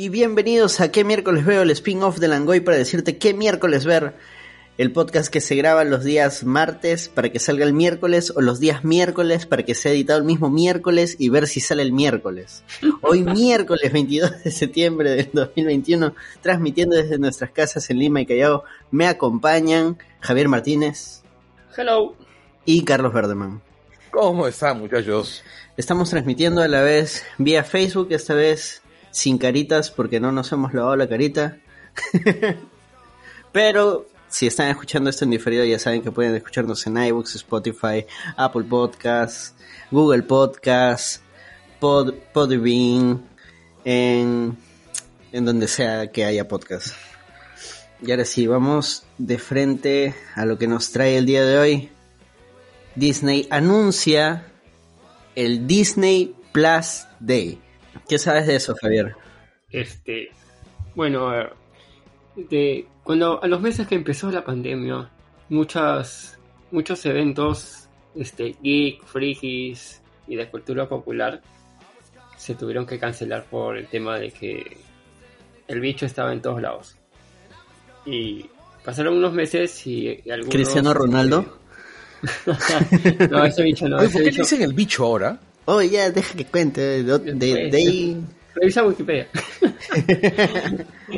y bienvenidos a ¿Qué miércoles veo? El spin-off de Langoy para decirte qué miércoles ver. El podcast que se graba los días martes para que salga el miércoles o los días miércoles para que sea editado el mismo miércoles y ver si sale el miércoles. Hoy miércoles 22 de septiembre del 2021, transmitiendo desde nuestras casas en Lima y Callao, me acompañan Javier Martínez. Hello. Y Carlos Verdeman. ¿Cómo están muchachos? Estamos transmitiendo a la vez vía Facebook, esta vez sin caritas porque no nos hemos lavado la carita. Pero si están escuchando esto en diferido ya saben que pueden escucharnos en iBooks, Spotify, Apple Podcasts, Google Podcasts, Pod, Podbean, en, en donde sea que haya podcast. Y ahora sí, vamos de frente a lo que nos trae el día de hoy. Disney anuncia el Disney Plus Day. ¿Qué sabes de eso, Javier? Este, bueno, de, cuando a los meses que empezó la pandemia, muchas, muchos eventos, este, geek, frikis y de cultura popular se tuvieron que cancelar por el tema de que el bicho estaba en todos lados. Y pasaron unos meses y, algunos... ¿Cristiano Ronaldo? no, ese bicho no. Oye, ese ¿Por qué bicho- dicen el bicho ahora? Oh, ya, deja que cuente. De, de- de ahí... Revisa Wikipedia.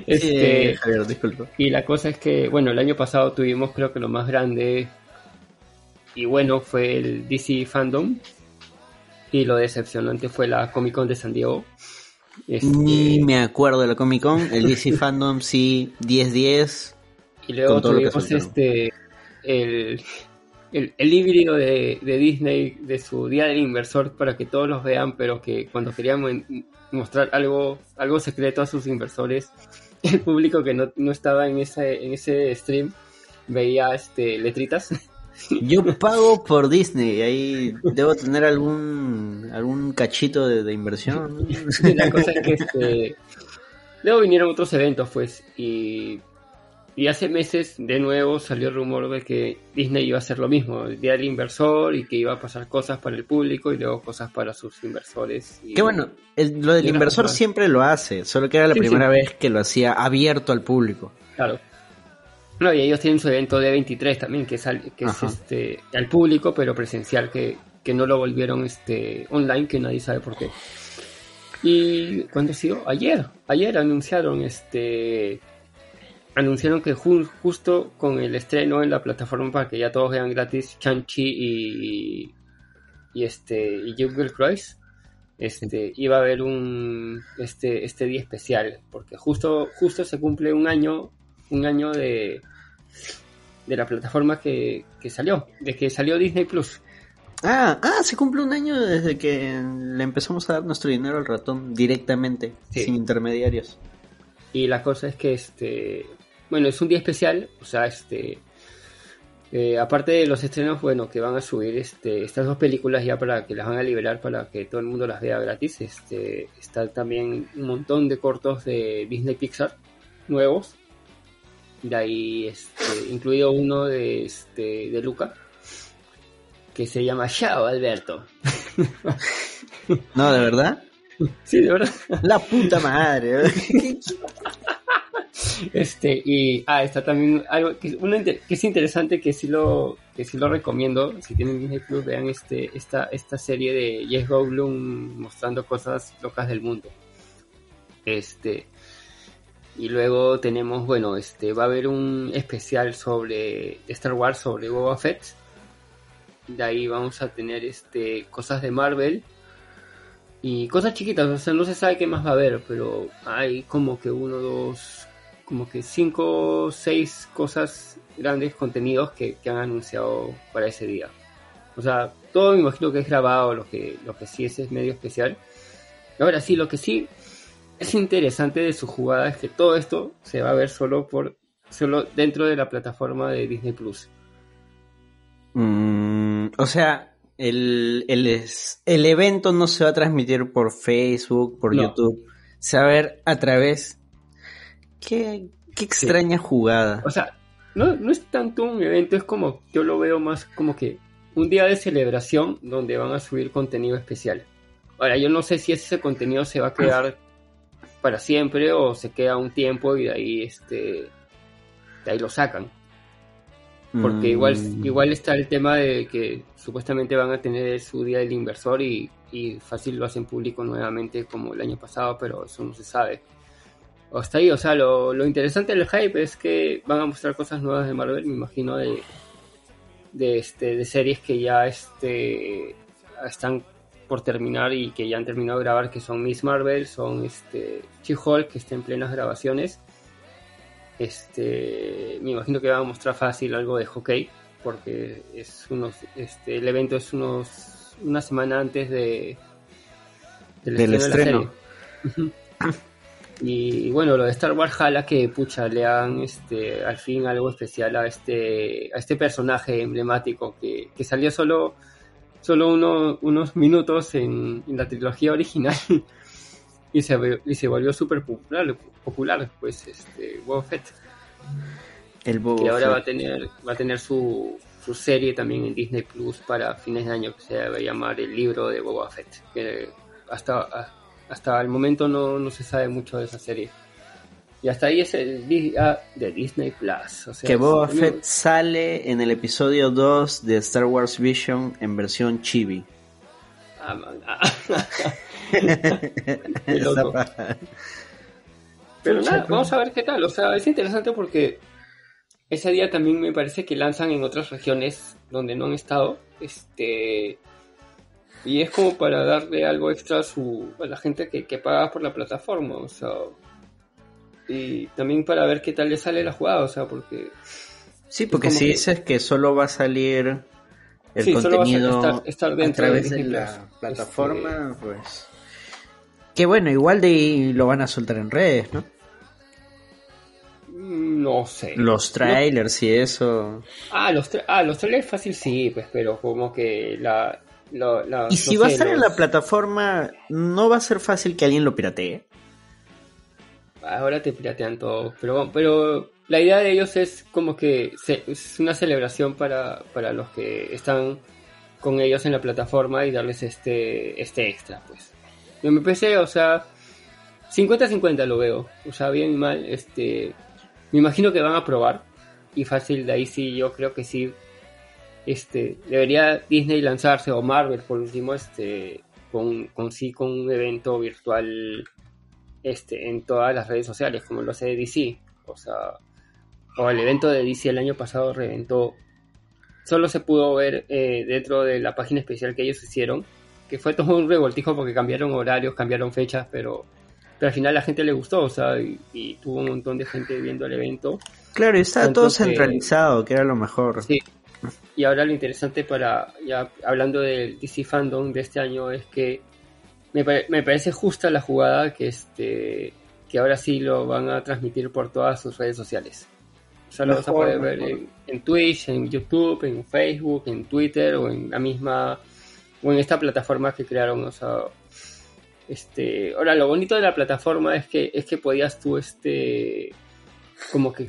Este, Sí, Javier, disculpa. Y la cosa es que, bueno, el año pasado tuvimos creo que lo más grande y bueno fue el DC Fandom y lo decepcionante fue la Comic Con de San Diego. Este, Ni me acuerdo de la Comic Con. El DC Fandom sí, 10-10. y luego tuvimos este el, el, el híbrido de, de Disney de su Día del Inversor para que todos los vean, pero que cuando querían mo- mostrar algo, algo secreto a sus inversores, el público que no, no estaba en ese, en ese stream veía este letritas. Yo pago por Disney. Ahí debo tener algún algún cachito de, de inversión. la cosa es que este, luego vinieron otros eventos, pues, y, y hace meses de nuevo salió el rumor de que Disney iba a hacer lo mismo, el día del inversor, y que iba a pasar cosas para el público y luego cosas para sus inversores. Y, Que bueno, el- lo del inversor siempre lo hace. Solo que era la Sí, primera sí. vez que lo hacía abierto al público. Claro. No, y ellos tienen su evento de 23 también, que es, al- que es este, al público, pero presencial, que, que no lo volvieron este, online, que nadie sabe por qué. Y cuando ha sido ayer, ayer anunciaron este anunciaron que ju- justo con el estreno en la plataforma para que ya todos vean gratis Chanchi y y este y Jungle Cruise este iba a haber un este este día especial porque justo justo se cumple un año un año de de la plataforma que, que salió de que salió Disney Plus Ah, ah, se cumple un año desde que le empezamos a dar nuestro dinero al ratón directamente, Sí. sin intermediarios. Y la cosa es que este, bueno, es un día especial, o sea, este, eh, aparte de los estrenos, bueno, que van a subir este, estas dos películas ya para que las van a liberar para que todo el mundo las vea gratis, este, está también un montón de cortos de Disney Pixar nuevos, de ahí, este, incluido uno de, este, de Luca, que se llama Chao Alberto. No, de verdad. Sí, de verdad. La puta madre. Este, y ah, está también algo que, es interesante que sí lo que sí lo recomiendo. Si tienen Disney Plus, vean este, esta, esta serie de Jeff Goldblum mostrando cosas locas del mundo. Este. Y luego tenemos, bueno, este, va a haber un especial sobre Star Wars, sobre Boba Fett. De ahí vamos a tener este cosas de Marvel. Y cosas chiquitas, o sea, no se sabe qué más va a haber, pero hay como que uno, dos, como que cinco, seis cosas grandes contenidos que, que han anunciado para ese día. O sea, todo me imagino que es grabado, lo que, lo que sí es, es medio especial. Ahora sí, lo que sí es interesante de su jugada es que todo esto se va a ver solo por solo dentro de la plataforma de Disney Plus. Mm, o sea, el, el, el evento no se va a transmitir por Facebook, por No. YouTube. Se va a ver a través. Qué, qué extraña jugada. O sea, no, no es tanto un evento, es como, yo lo veo más como que un día de celebración donde van a subir contenido especial. Ahora, yo no sé si ese contenido se va a quedar para siempre o se queda un tiempo y de ahí este de ahí lo sacan. Porque igual, Mm, igual está el tema de que supuestamente van a tener su día del inversor y, y fácil lo hacen público nuevamente como el año pasado, pero eso no se sabe. Hasta ahí, o sea, lo, lo interesante del hype es que van a mostrar cosas nuevas de Marvel, me imagino, de, de, este, de series que ya este, están por terminar y que ya han terminado de grabar, que son Miss Marvel, son este, She-Hulk, que está en plenas grabaciones. Este, me imagino que van a mostrar fácil algo de hockey, porque es unos, este, el evento es unos, una semana antes de, Del estreno. de la serie. Y bueno, lo de Star Wars jala que pucha le dan este al fin algo especial a este a este personaje emblemático que, que salió solo solo uno- unos minutos en, en la trilogía original y se y se volvió súper popular popular pues este Boba Fett. El Boba que ahora va a tener va a tener su, su serie también en Disney Plus para fines de año que se va a llamar el libro de Boba Fett que hasta hasta el momento no, no se sabe mucho de esa serie y hasta ahí es el ah, de Disney Plus o sea, Que Boba Fett sale en el episodio 2 de Star Wars Vision en versión chibi. Ah, man, ah. Loco. Pero nada, vamos a ver qué tal. O sea, es interesante porque ese día también me parece que lanzan en otras regiones donde no han estado. Este. Y es como para darle algo extra a, su, a la gente que, que paga por la plataforma. O sea. Y también para ver qué tal le sale la jugada. O sea, porque. Sí, porque si dices que solo va a salir el Sí, solo va a contenido estar- estar dentro través de, la. Este, plataforma, pues... Que bueno, igual de ahí lo van a soltar en redes, ¿no? mm, No sé. Los trailers y eso. Ah, los, tra- ah, los trailers fácil sí, pues, pero como que la... la- la- Y si no va a sé, estar en los- la plataforma, no va a ser fácil que alguien lo piratee. Ahora te piratean todo, pero, pero la idea de ellos es como que se- es una celebración para, para los que están con ellos en la plataforma y darles este, este extra, pues. Y me parece, o sea, 50-50 lo veo, o sea, bien y mal, este, me imagino que van a probar y fácil, de ahí sí, yo creo que sí, este, debería Disney lanzarse o Marvel por último, este, con, con sí, con un evento virtual este, en todas las redes sociales, como lo hace DC. O sea, o el evento de DC el año pasado reventó. Solo se pudo ver eh, dentro de la página especial que ellos hicieron, que fue todo un revoltijo porque cambiaron horarios, cambiaron fechas, pero, pero al final la gente le gustó, o sea, y, y tuvo un montón de gente viendo el evento. Claro, y estaba todo centralizado, que era lo mejor. Sí. Y ahora lo interesante para, ya hablando del DC Fandom de este año, es que me, pare- me parece justa la jugada que este que ahora sí lo van a transmitir por todas sus redes sociales. O sea, lo vas a Mejor, poder ver en, en Twitch, en YouTube, en Facebook, en Twitter o en la misma o en esta plataforma que crearon, o sea, este, ahora lo bonito de la plataforma es que es que podías tú este como que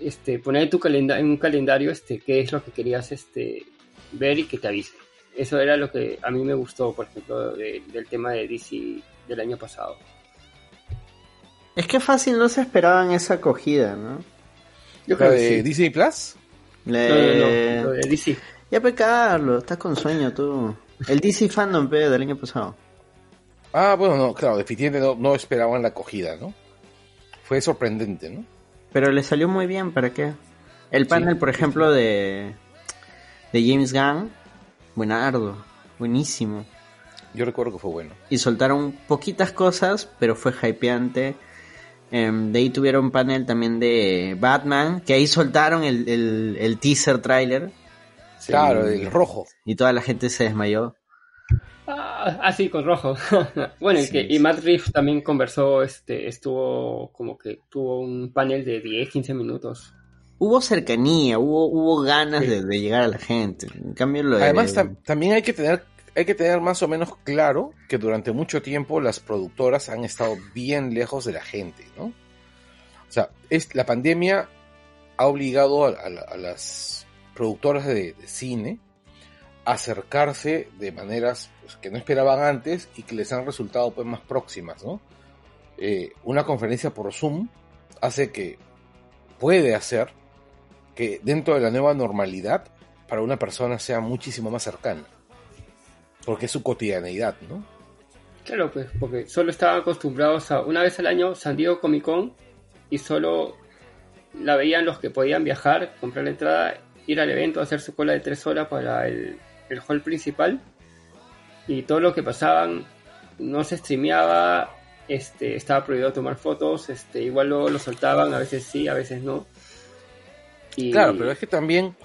este poner en tu calenda en un calendario este qué es lo que querías este ver y que te avise. Eso era lo que a mí me gustó, por ejemplo, de- del tema de DC del año pasado. Es que fácil no se esperaban esa acogida, ¿no? Yo ¿La creo de sí. Disney Plus? Le- No, no, no, lo de DC. Ya pe Carlos, estás con sueño tú. El DC Fandom pe, del año pasado. Ah, bueno, no, claro, definitivamente no, no esperaban la acogida, ¿no? Fue sorprendente, ¿no? Pero le salió muy bien, ¿para qué? El panel, por ejemplo, de, de James Gunn, buenardo, buenísimo. Yo recuerdo que fue bueno. Y soltaron poquitas cosas, pero fue hypeante. Em, de ahí tuvieron un panel también de Batman, que ahí soltaron el, el, el teaser trailer. Claro, el rojo. Y toda la gente se desmayó. Ah, ah, sí, con rojo. bueno, y, Sí, que, y. Matt Reeves también conversó, este, estuvo como que tuvo un panel de 10, 15 minutos. Hubo cercanía, hubo, hubo ganas Sí. de, de llegar a la gente. En cambio, lo Además, tam- también hay que tener hay que tener más o menos claro que durante mucho tiempo las productoras han estado bien lejos de la gente, ¿no? O sea, es, la pandemia ha obligado a, a la- a las productoras de, de cine acercarse de maneras pues, que no esperaban antes y que les han resultado pues más próximas, ¿no? eh, una conferencia por Zoom hace que puede hacer que dentro de la nueva normalidad para una persona sea muchísimo más cercana. Porque es su cotidianeidad, ¿no? Claro, pues, porque solo estaban acostumbrados a una vez al año San Diego Comic Con y solo la veían los que podían viajar, comprar la entrada, ir al evento, hacer su cola de tres horas para el, el hall principal y todo lo que pasaban no se streameaba, este, estaba prohibido tomar fotos, este, igual luego lo soltaban, a veces sí, a veces no. Y... Claro, pero es que también,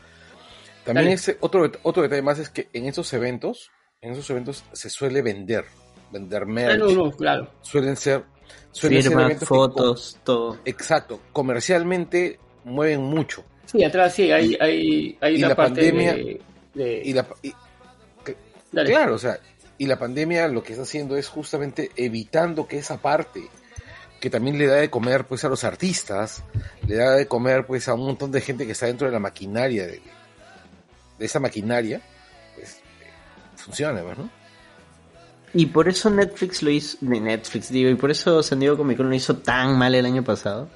también ese otro, otro detalle más es que en esos eventos, en esos eventos se suele vender, vender merch. Ah, no, no, claro. Suelen ser, suelen ser fotos, todo. Exacto, comercialmente mueven mucho. Sí, atrás sí, hay, hay, hay una la parte pandemia, de, de... Y la, y, claro, o sea, y la pandemia lo que está haciendo es justamente evitando que esa parte que también le da de comer pues a los artistas, le da de comer pues a un montón de gente que está dentro de la maquinaria de, de esa maquinaria, pues funcione, ¿no? Y por eso Netflix lo hizo, de Netflix digo, y por eso San Diego Comic Con lo hizo tan mal el año pasado.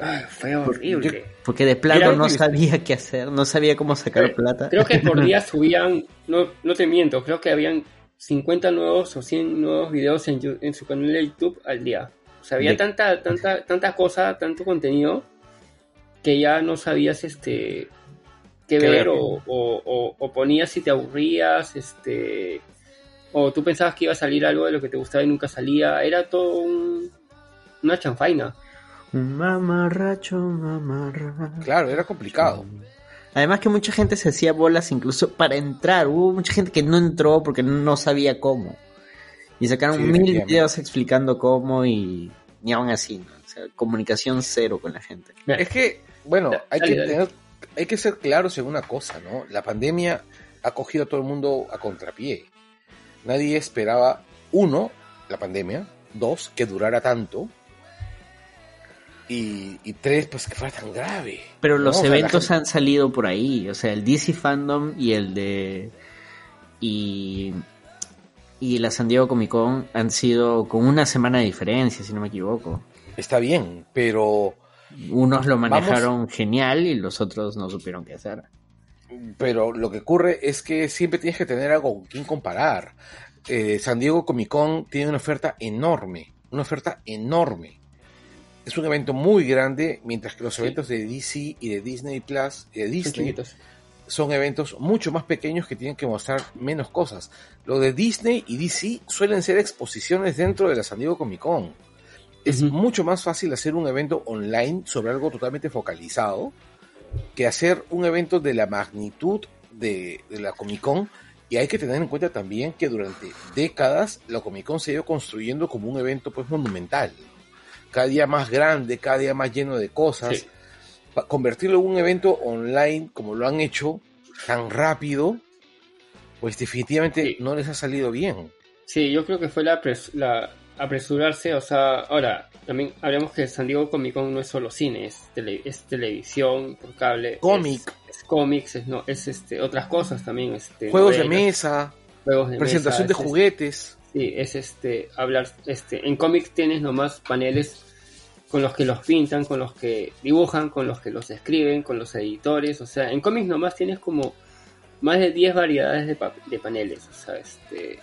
Ay, fue horrible. Porque de plano no sabía qué hacer, no sabía cómo sacar plata. Creo que por día subían, no, no te miento, creo que habían 50 nuevos o 100 nuevos videos en, en su canal de YouTube al día. O sea, había tanta, tanta, tanta cosa, tanto contenido, que ya no sabías este qué, ver, O, o, o, ponías si te aburrías, este o tú pensabas que iba a salir algo de lo que te gustaba y nunca salía. Era todo un, una chanfaina. Mamarracho, mamarracho. Claro, era complicado. Además que mucha gente se hacía bolas incluso para entrar. Hubo mucha gente que no entró porque no sabía cómo. Y sacaron sí, mil videos explicando cómo y ni aún así. ¿no? O sea, comunicación cero con la gente. Es que, bueno, hay que, tener, hay que ser claros en una cosa, ¿no? La pandemia ha cogido a todo el mundo a contrapié. Nadie esperaba, uno, la pandemia, dos, que durara tanto, y, y, tres, pues que fuera tan grave. Pero los ¿no? eventos o sea, han salido por ahí, o sea, el DC Fandom y el de... y, y la San Diego Comic Con han sido con una semana de diferencia, si no me equivoco. Está bien, pero... Unos lo manejaron Vamos... genial y los otros no supieron qué hacer. Pero lo que ocurre es que siempre tienes que tener algo con quien comparar. Eh, San Diego Comic Con tiene una oferta enorme, una oferta enorme es un evento muy grande, mientras que los sí. eventos de DC y de Disney Plus y de Disney son eventos mucho más pequeños que tienen que mostrar menos cosas. Lo de Disney y DC suelen ser exposiciones dentro de la San Diego Comic Con. Es uh -huh. mucho más fácil hacer un evento online sobre algo totalmente focalizado que hacer un evento de la magnitud de, de la Comic Con. Y hay que tener en cuenta también que durante décadas la Comic Con se ha ido construyendo como un evento pues monumental cada día más grande, cada día más lleno de cosas. Sí. Convertirlo en un evento online como lo han hecho tan rápido, pues definitivamente sí. no les ha salido bien. Sí, yo creo que fue la, pres la apresurarse, o sea, ahora también hablemos que San Diego Comic Con no es solo cine, es, tele es televisión por cable, cómic, es, es cómics, es, no, es este, otras cosas también, este, juegos novelas, de mesa, juegos de presentación mesa, de juguetes. Sí, es este, hablar, este, en cómics tienes nomás paneles con los que los pintan, con los que dibujan, con los que los escriben, con los editores, o sea, en cómics nomás tienes como más de 10 variedades de, paneles, o sea, este...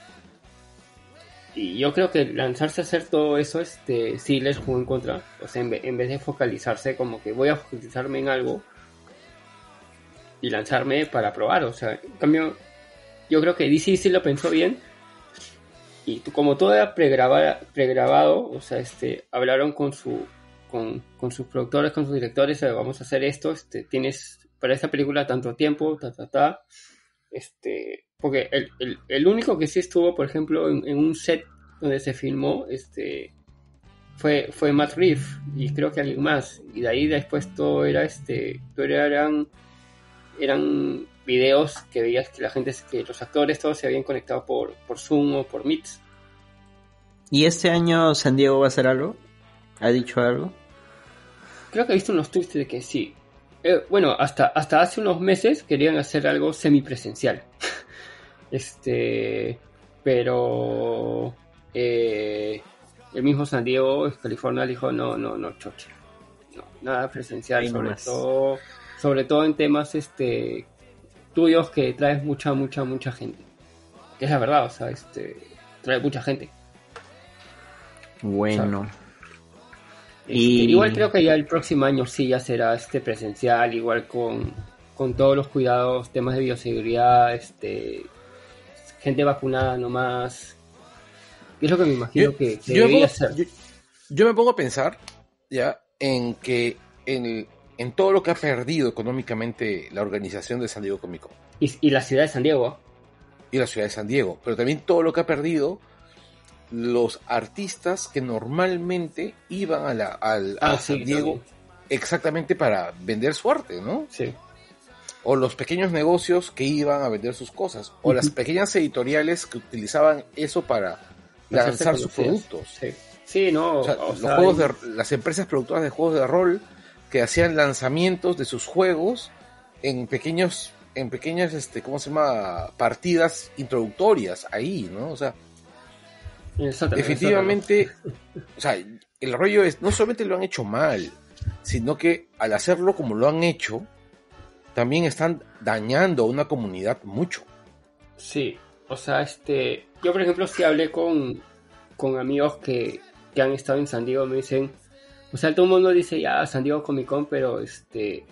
Y yo creo que lanzarse a hacer todo eso, este, sí les jugó en contra, o sea, en, en vez de focalizarse como que voy a focalizarme en algo y lanzarme para probar, o sea, en cambio, yo creo que DC sí lo pensó bien, y como todo era pregrabado, o sea, este, hablaron con su con, con sus productores, con sus directores, vamos a hacer esto, este, tienes para esta película tanto tiempo, ta, ta, ta, este, porque el, el, el único que sí estuvo, por ejemplo, en, en, un set donde se filmó, este, fue, fue Matt Reeves, y creo que alguien más, y de ahí después todo era, este, todo eran, eran videos que veías que la gente, que los actores todos se habían conectado por, por Zoom o por Meet. ¿Y este año San Diego va a hacer algo? ¿Ha dicho algo? Creo que he visto unos tweets de que sí. Eh, bueno, hasta, hasta hace unos meses querían hacer algo semipresencial. este. Pero. Eh, el mismo San Diego, California, dijo, no, no, no, choche. No, nada presencial, sobre todo, sobre todo en temas este tuyos que traes mucha, mucha, mucha gente. Que es la verdad, o sea, este, trae mucha gente. Bueno. Este, igual creo que ya el próximo año sí ya será este presencial, igual con, con todos los cuidados, temas de bioseguridad, este gente vacunada nomás. Es lo que me imagino que, debería ser. Yo, me pongo a pensar ya en que en, en, todo lo que ha perdido económicamente la organización de San Diego Comic Con. Y, la ciudad de San Diego. Y la ciudad de San Diego. Pero también todo lo que ha perdido los artistas que normalmente iban a, la, al, a ah, San Diego exactamente para vender su arte, ¿no? Sí o los pequeños negocios que iban a vender sus cosas, o las pequeñas editoriales que utilizaban eso para lanzar sus productos. Sí, no. los juegos de, las empresas productoras de juegos de rol que hacían lanzamientos de sus juegos en pequeños, en pequeñas, este, ¿cómo se llama? Partidas introductorias ahí, ¿no? O sea, definitivamente, o sea, el rollo es, no solamente lo han hecho mal, sino que al hacerlo como lo han hecho, también están dañando a una comunidad mucho. Sí, o sea, este, yo por ejemplo si hablé con, con amigos que, que, han estado en San Diego, me dicen, o sea, todo el mundo dice ya San Diego Comic Con, pero este,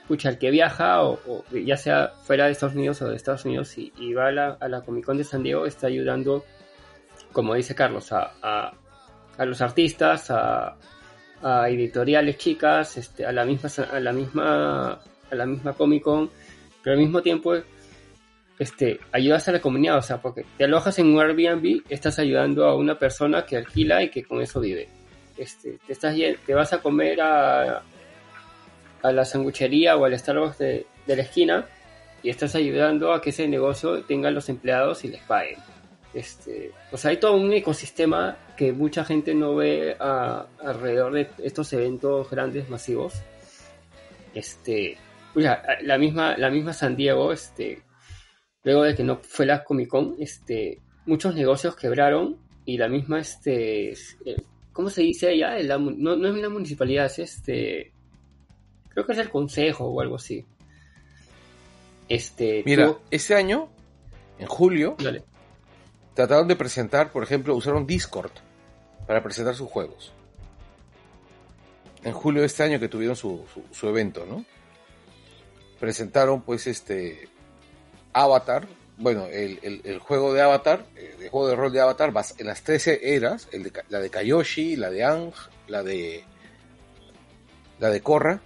escucha, el que viaja, o, ya sea fuera de Estados Unidos o de Estados Unidos y, va a la, a la, Comic Con de San Diego, está ayudando, como dice Carlos, a, a, a los artistas, a, editoriales chicas, este, a la misma, a la misma a la misma Comic Con, pero al mismo tiempo este, ayudas a la comunidad, o sea, porque te alojas en un Airbnb, estás ayudando a una persona que alquila y que con eso vive. Este, te, estás, te vas a comer a, a la sanguchería o al Starbucks de, de la esquina y estás ayudando a que ese negocio tenga los empleados y les paguen. Este, pues hay todo un ecosistema que mucha gente no ve alrededor de estos eventos grandes, masivos. Este, la misma, la misma San Diego, este, luego de que no fue la Comic Con, este, muchos negocios quebraron y la misma, este, ¿cómo se dice allá? no, no es la municipalidad, es este, creo que es el consejo o algo así. Este, Mira, ese año, en julio, trataron de presentar, por ejemplo, usaron Discord para presentar sus juegos. En julio de este año que tuvieron su, su evento, ¿no? presentaron pues este Avatar, bueno, el, juego de Avatar, eh, el juego de rol de Avatar, en las 13 eras, el de, la de Kayoshi, la de Ang, la de la de Korra,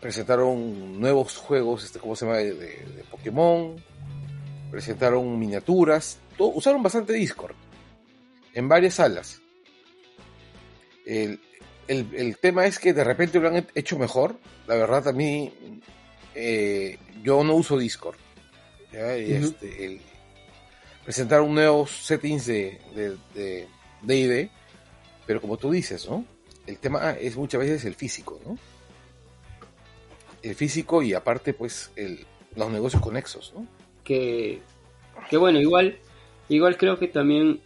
presentaron nuevos juegos, este, ¿cómo se llama? De, Pokémon, presentaron miniaturas, usaron bastante Discord, en varias salas. El, el, tema es que de repente lo han hecho mejor, la verdad a mí eh, yo no uso Discord. Este, presentaron nuevos settings de de, de, pero como tú dices, ¿no? El tema es muchas veces el físico, ¿no? El físico y aparte, pues, el, los negocios conexos, ¿no? Que, que bueno, igual, igual creo que también,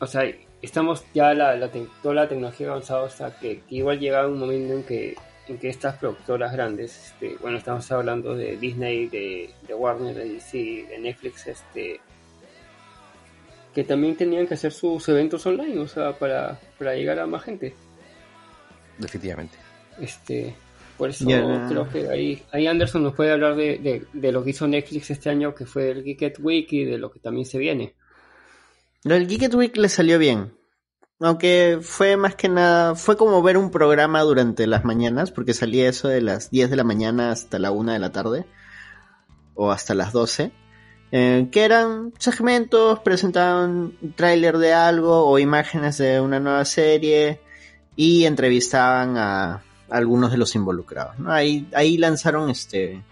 o sea, estamos ya la, la toda la tecnología avanzada, o sea, que, que igual llega un momento en que en que estas productoras grandes, este, bueno, estamos hablando de Disney, de, Warner, de DC, de Netflix, este, que también tenían que hacer sus eventos online, o sea, para, llegar a más gente. Definitivamente. Este, por eso creo que ahí, ahí Anderson nos puede hablar de, lo que hizo Netflix este año, que fue el Geeket Week y de lo que también se viene. El Geeket Week le salió bien. Aunque fue más que nada, fue como ver un programa durante las mañanas, porque salía eso de las 10 de la mañana hasta la 1 de la tarde, o hasta las 12, eh, que eran segmentos, presentaban tráiler de algo o imágenes de una nueva serie y entrevistaban a algunos de los involucrados. Ahí, ahí lanzaron este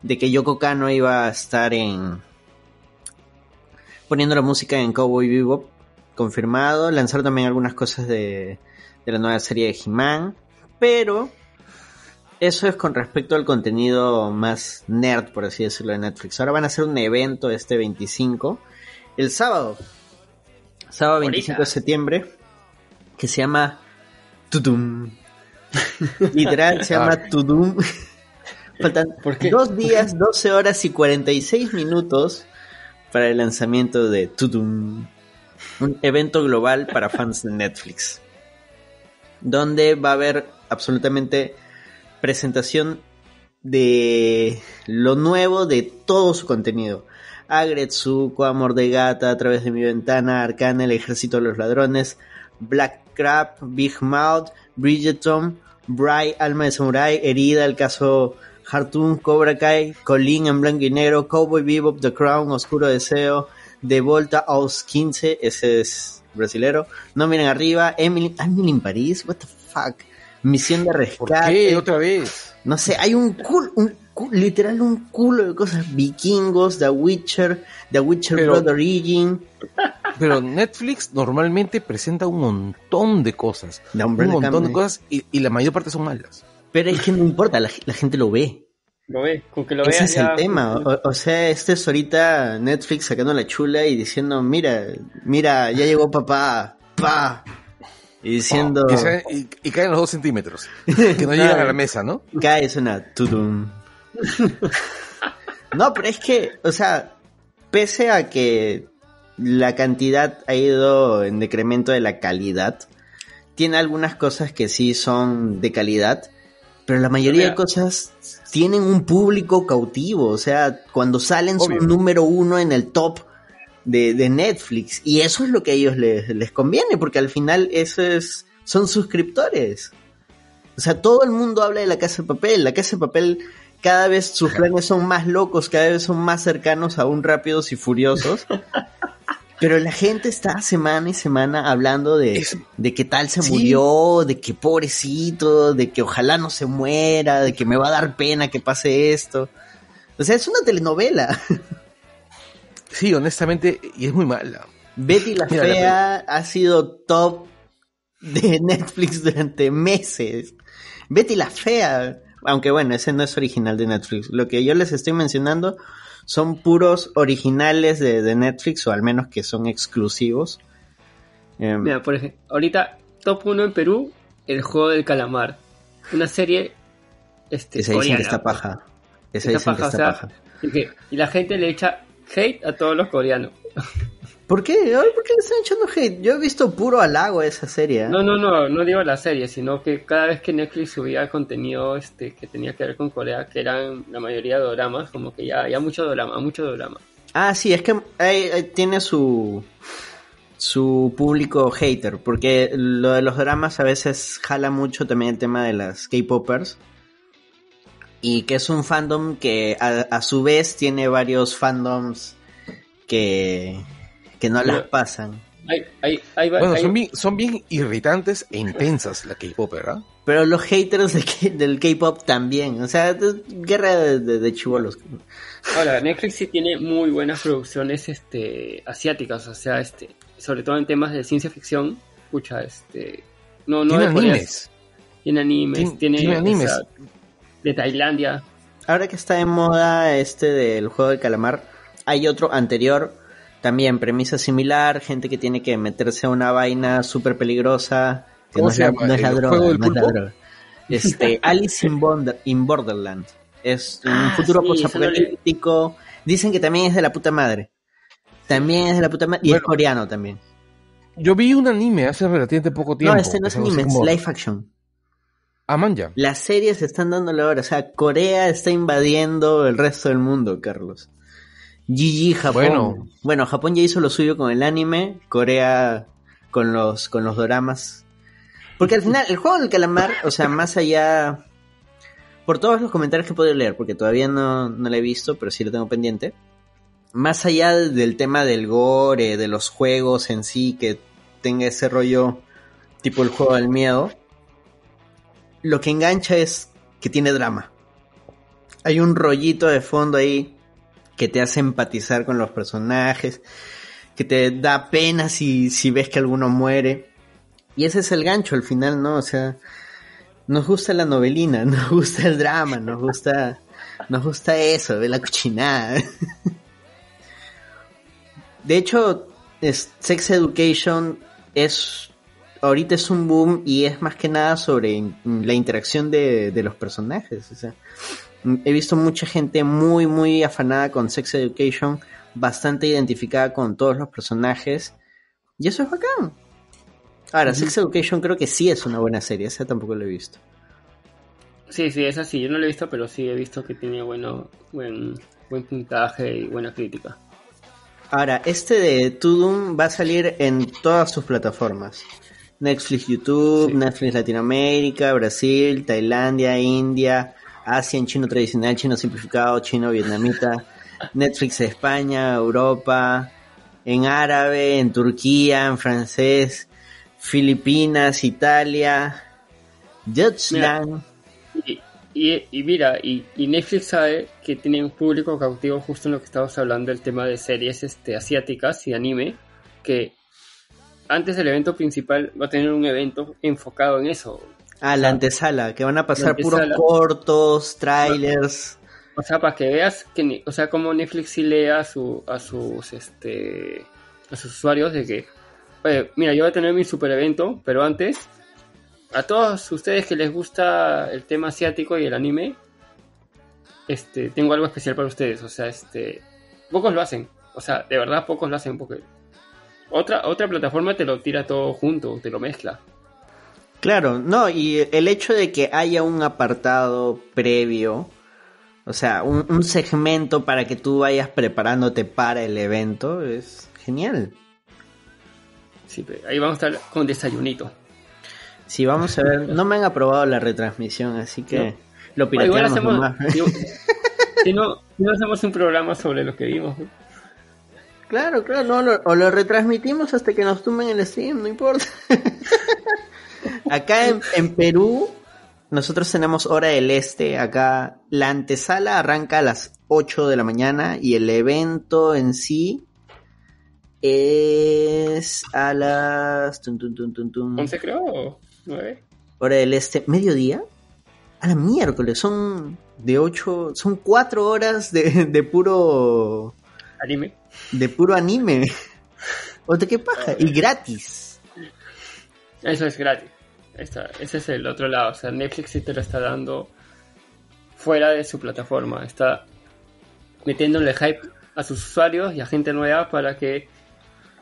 de que Yoko Kano iba a estar en poniendo la música en Cowboy Bebop confirmado. Lanzaron también algunas cosas de, de la nueva serie de He-Man. Pero eso es con respecto al contenido más nerd, por así decirlo, de Netflix. Ahora van a hacer un evento este 25, el sábado. Sábado 25 de septiembre. que se llama Tudum. Literal se llama Tudum. Faltan dos días, 12 horas y 46 minutos para el lanzamiento de Tudum. Un evento global para fans de Netflix. Donde va a haber absolutamente presentación de lo nuevo de todo su contenido. Agretsuko, Amor de Gata, A través de mi ventana, Arcana, El Ejército de los Ladrones, Black Crab, Big Mouth, Bridgeton, Bright, Alma de Samurai, Herida, El Caso Hartoon, Cobra Kai, Colin en blanco y negro, Cowboy Bebop, The Crown, Oscuro Deseo, De Volta aos 15, ese es brasilero, No Miren Arriba, Emily, Emily in París, what the fuck, Misión de Rescate. ¿Por qué otra vez? No sé, hay un cool, un literal un culo de cosas. Vikingos, The Witcher, The Witcher Pero- Blood Origin, Pero Netflix normalmente presenta un montón de cosas. Un montón de Academy. cosas y, y la mayor parte son malas. Pero es que no importa, la, la gente lo ve. Lo ve, con que lo Ese veas es ya- el tema. O, o sea, este es ahorita Netflix sacando la chula y diciendo, mira, mira, ya llegó papá, pa. Y diciendo, Y, y- y caen los dos centímetros. Que no llegan a la mesa, ¿no? cae una tudum. no, pero es que, o sea, pese a que la cantidad ha ido en decremento de la calidad, tiene algunas cosas que sí son de calidad, pero la mayoría de cosas tienen un público cautivo, o sea, cuando salen son número uno en el top de, de Netflix, y eso es lo que a ellos les, les conviene, porque al final eso es, son suscriptores. O sea, todo el mundo habla de la casa de papel, la casa de papel cada vez sus planes son más locos, cada vez son más cercanos a un rápidos y furiosos. Pero la gente está semana y semana hablando de, Es- de que tal se Sí. murió, de que pobrecito, de que ojalá no se muera, de que me va a dar pena que pase esto. O sea, es una telenovela. Sí, honestamente, y es muy mala. Betty la Mira, la Fea ha sido top de Netflix durante meses. Betty la Fea, aunque bueno, ese no es original de Netflix. Lo que yo les estoy mencionando son puros originales de, de Netflix, o al menos que son exclusivos. Em, Mira, por ejemplo, ahorita top 1 en Perú, El Juego del Calamar. Una serie este, esa dicen coreana. que está paja. Esa Está dicen que paja, está o sea, paja. y, que- y la gente le echa hate a todos los coreanos. ¿Por qué? Ay, ¿Por qué le están echando hate? Yo he visto puro halago esa serie. ¿eh? No, no, no, no digo la serie, sino que cada vez que Netflix subía contenido este que tenía que ver con Corea, que eran la mayoría de doramas, como que ya, ya mucho drama, mucho drama. Ah, sí, es que ahí tiene su su público hater, porque lo de los dramas a veces jala mucho también el tema de las K-popers y que es un fandom que a, a su vez tiene varios fandoms que que no las pasan. Hay, hay, hay, Bueno, hay- son bien, son bien irritantes e intensas la K-pop, ¿verdad? Pero los haters de K- del K-pop también, o sea, es guerra de, de, de chibolos. Ahora, Netflix sí tiene muy buenas producciones este, asiáticas, o sea, este, sobre todo en temas de ciencia ficción. Escucha, este. No, no Tiene animes. Tiene animes, Tiene- tiene, tiene animes. o sea, de Tailandia. Ahora que está de moda este del juego del calamar, hay otro anterior, también premisa similar, gente que tiene que meterse a una vaina súper peligrosa, que ¿Cómo no es, se la, llama? no es la ¿El droga, juego del no es la droga. Este, Alice in, Bonder- in Borderland. Es un Ah, futuro sí, posapocalíptico. Dicen que también es de la puta madre. También es de la puta madre. Y es coreano también. Yo vi un anime hace relativamente poco tiempo. No, este no es anime, es live action. Ah, man, ya. Las series están dándole ahora. O sea, Corea está invadiendo el resto del mundo, Carlos. GG Japón. Bueno. Bueno. Japón ya hizo lo suyo con el anime, Corea con los, con los doramas. Porque al final, el juego del calamar, o sea, más allá. Por todos los comentarios que he podido leer, porque todavía no, no lo he visto, pero sí lo tengo pendiente. Más allá del tema del gore, de los juegos en sí, que tenga ese rollo tipo el juego del miedo, lo que engancha es que tiene drama. Hay un rollito de fondo ahí que te hace empatizar con los personajes, que te da pena si, si ves que alguno muere. Y ese es el gancho al final, ¿no? O sea, nos gusta la novelina, nos gusta el drama, nos gusta, nos gusta eso, la cochinada. De hecho, Sex Education es ahorita es un boom y es más que nada sobre la interacción de, de los personajes. O sea, he visto mucha gente muy, muy afanada con Sex Education, bastante identificada con todos los personajes. Y eso es bacán. Ahora, Sex Education creo que sí es una buena serie, esa tampoco lo he visto. Sí, sí, esa sí, yo no la he visto, pero sí he visto que tiene bueno, buen, buen puntaje y buena crítica. Ahora, este de Tudum va a salir en todas sus plataformas. Netflix YouTube, Netflix Latinoamérica, Brasil, Tailandia, India, Asia en chino tradicional, chino simplificado, chino vietnamita, Netflix España, Europa, en árabe, en Turquía, en francés, Filipinas, Italia, Deutschland. Y, y, mira, y, Netflix sabe que tiene un público cautivo justo en lo que estamos hablando, el tema de series este, asiáticas y anime, que antes del evento principal va a tener un evento enfocado en eso. Ah, la antesala, que van a pasar puros cortos, trailers. O sea, para que veas que, o sea, como Netflix sí lee a, su, a sus, este, a sus usuarios de que, mira, yo voy a tener mi super evento, pero antes a todos ustedes que les gusta el tema asiático y el anime, este, tengo algo especial para ustedes. O sea, este, pocos lo hacen. O sea, de verdad pocos lo hacen porque otra, otra plataforma te lo tira todo junto, te lo mezcla. Claro, no, y el hecho de que haya un apartado previo, o sea, un, un segmento para que tú vayas preparándote para el evento, es genial. Sí, ahí vamos a estar con desayunito. Sí, vamos a ver. No me han aprobado la retransmisión, así que lo pirateamos hacemos, si, no, hacemos un programa sobre lo que vimos. Claro, claro, o lo retransmitimos hasta que nos tumben el stream, no importa. acá en, en, Perú, nosotros tenemos hora del este. Acá la antesala arranca a las 8 de la mañana y el evento en sí es a las... Tun, tun, 11 creo. ¿Nueve? Hora del este, mediodía. A la miércoles, son de ocho, son cuatro horas de, de puro... Anime. De puro anime. Otra qué paja. Y gratis. Eso es gratis. Ese es el otro lado. O sea, Netflix sí te lo está dando fuera de su plataforma. Está metiéndole hype a sus usuarios y a gente nueva para que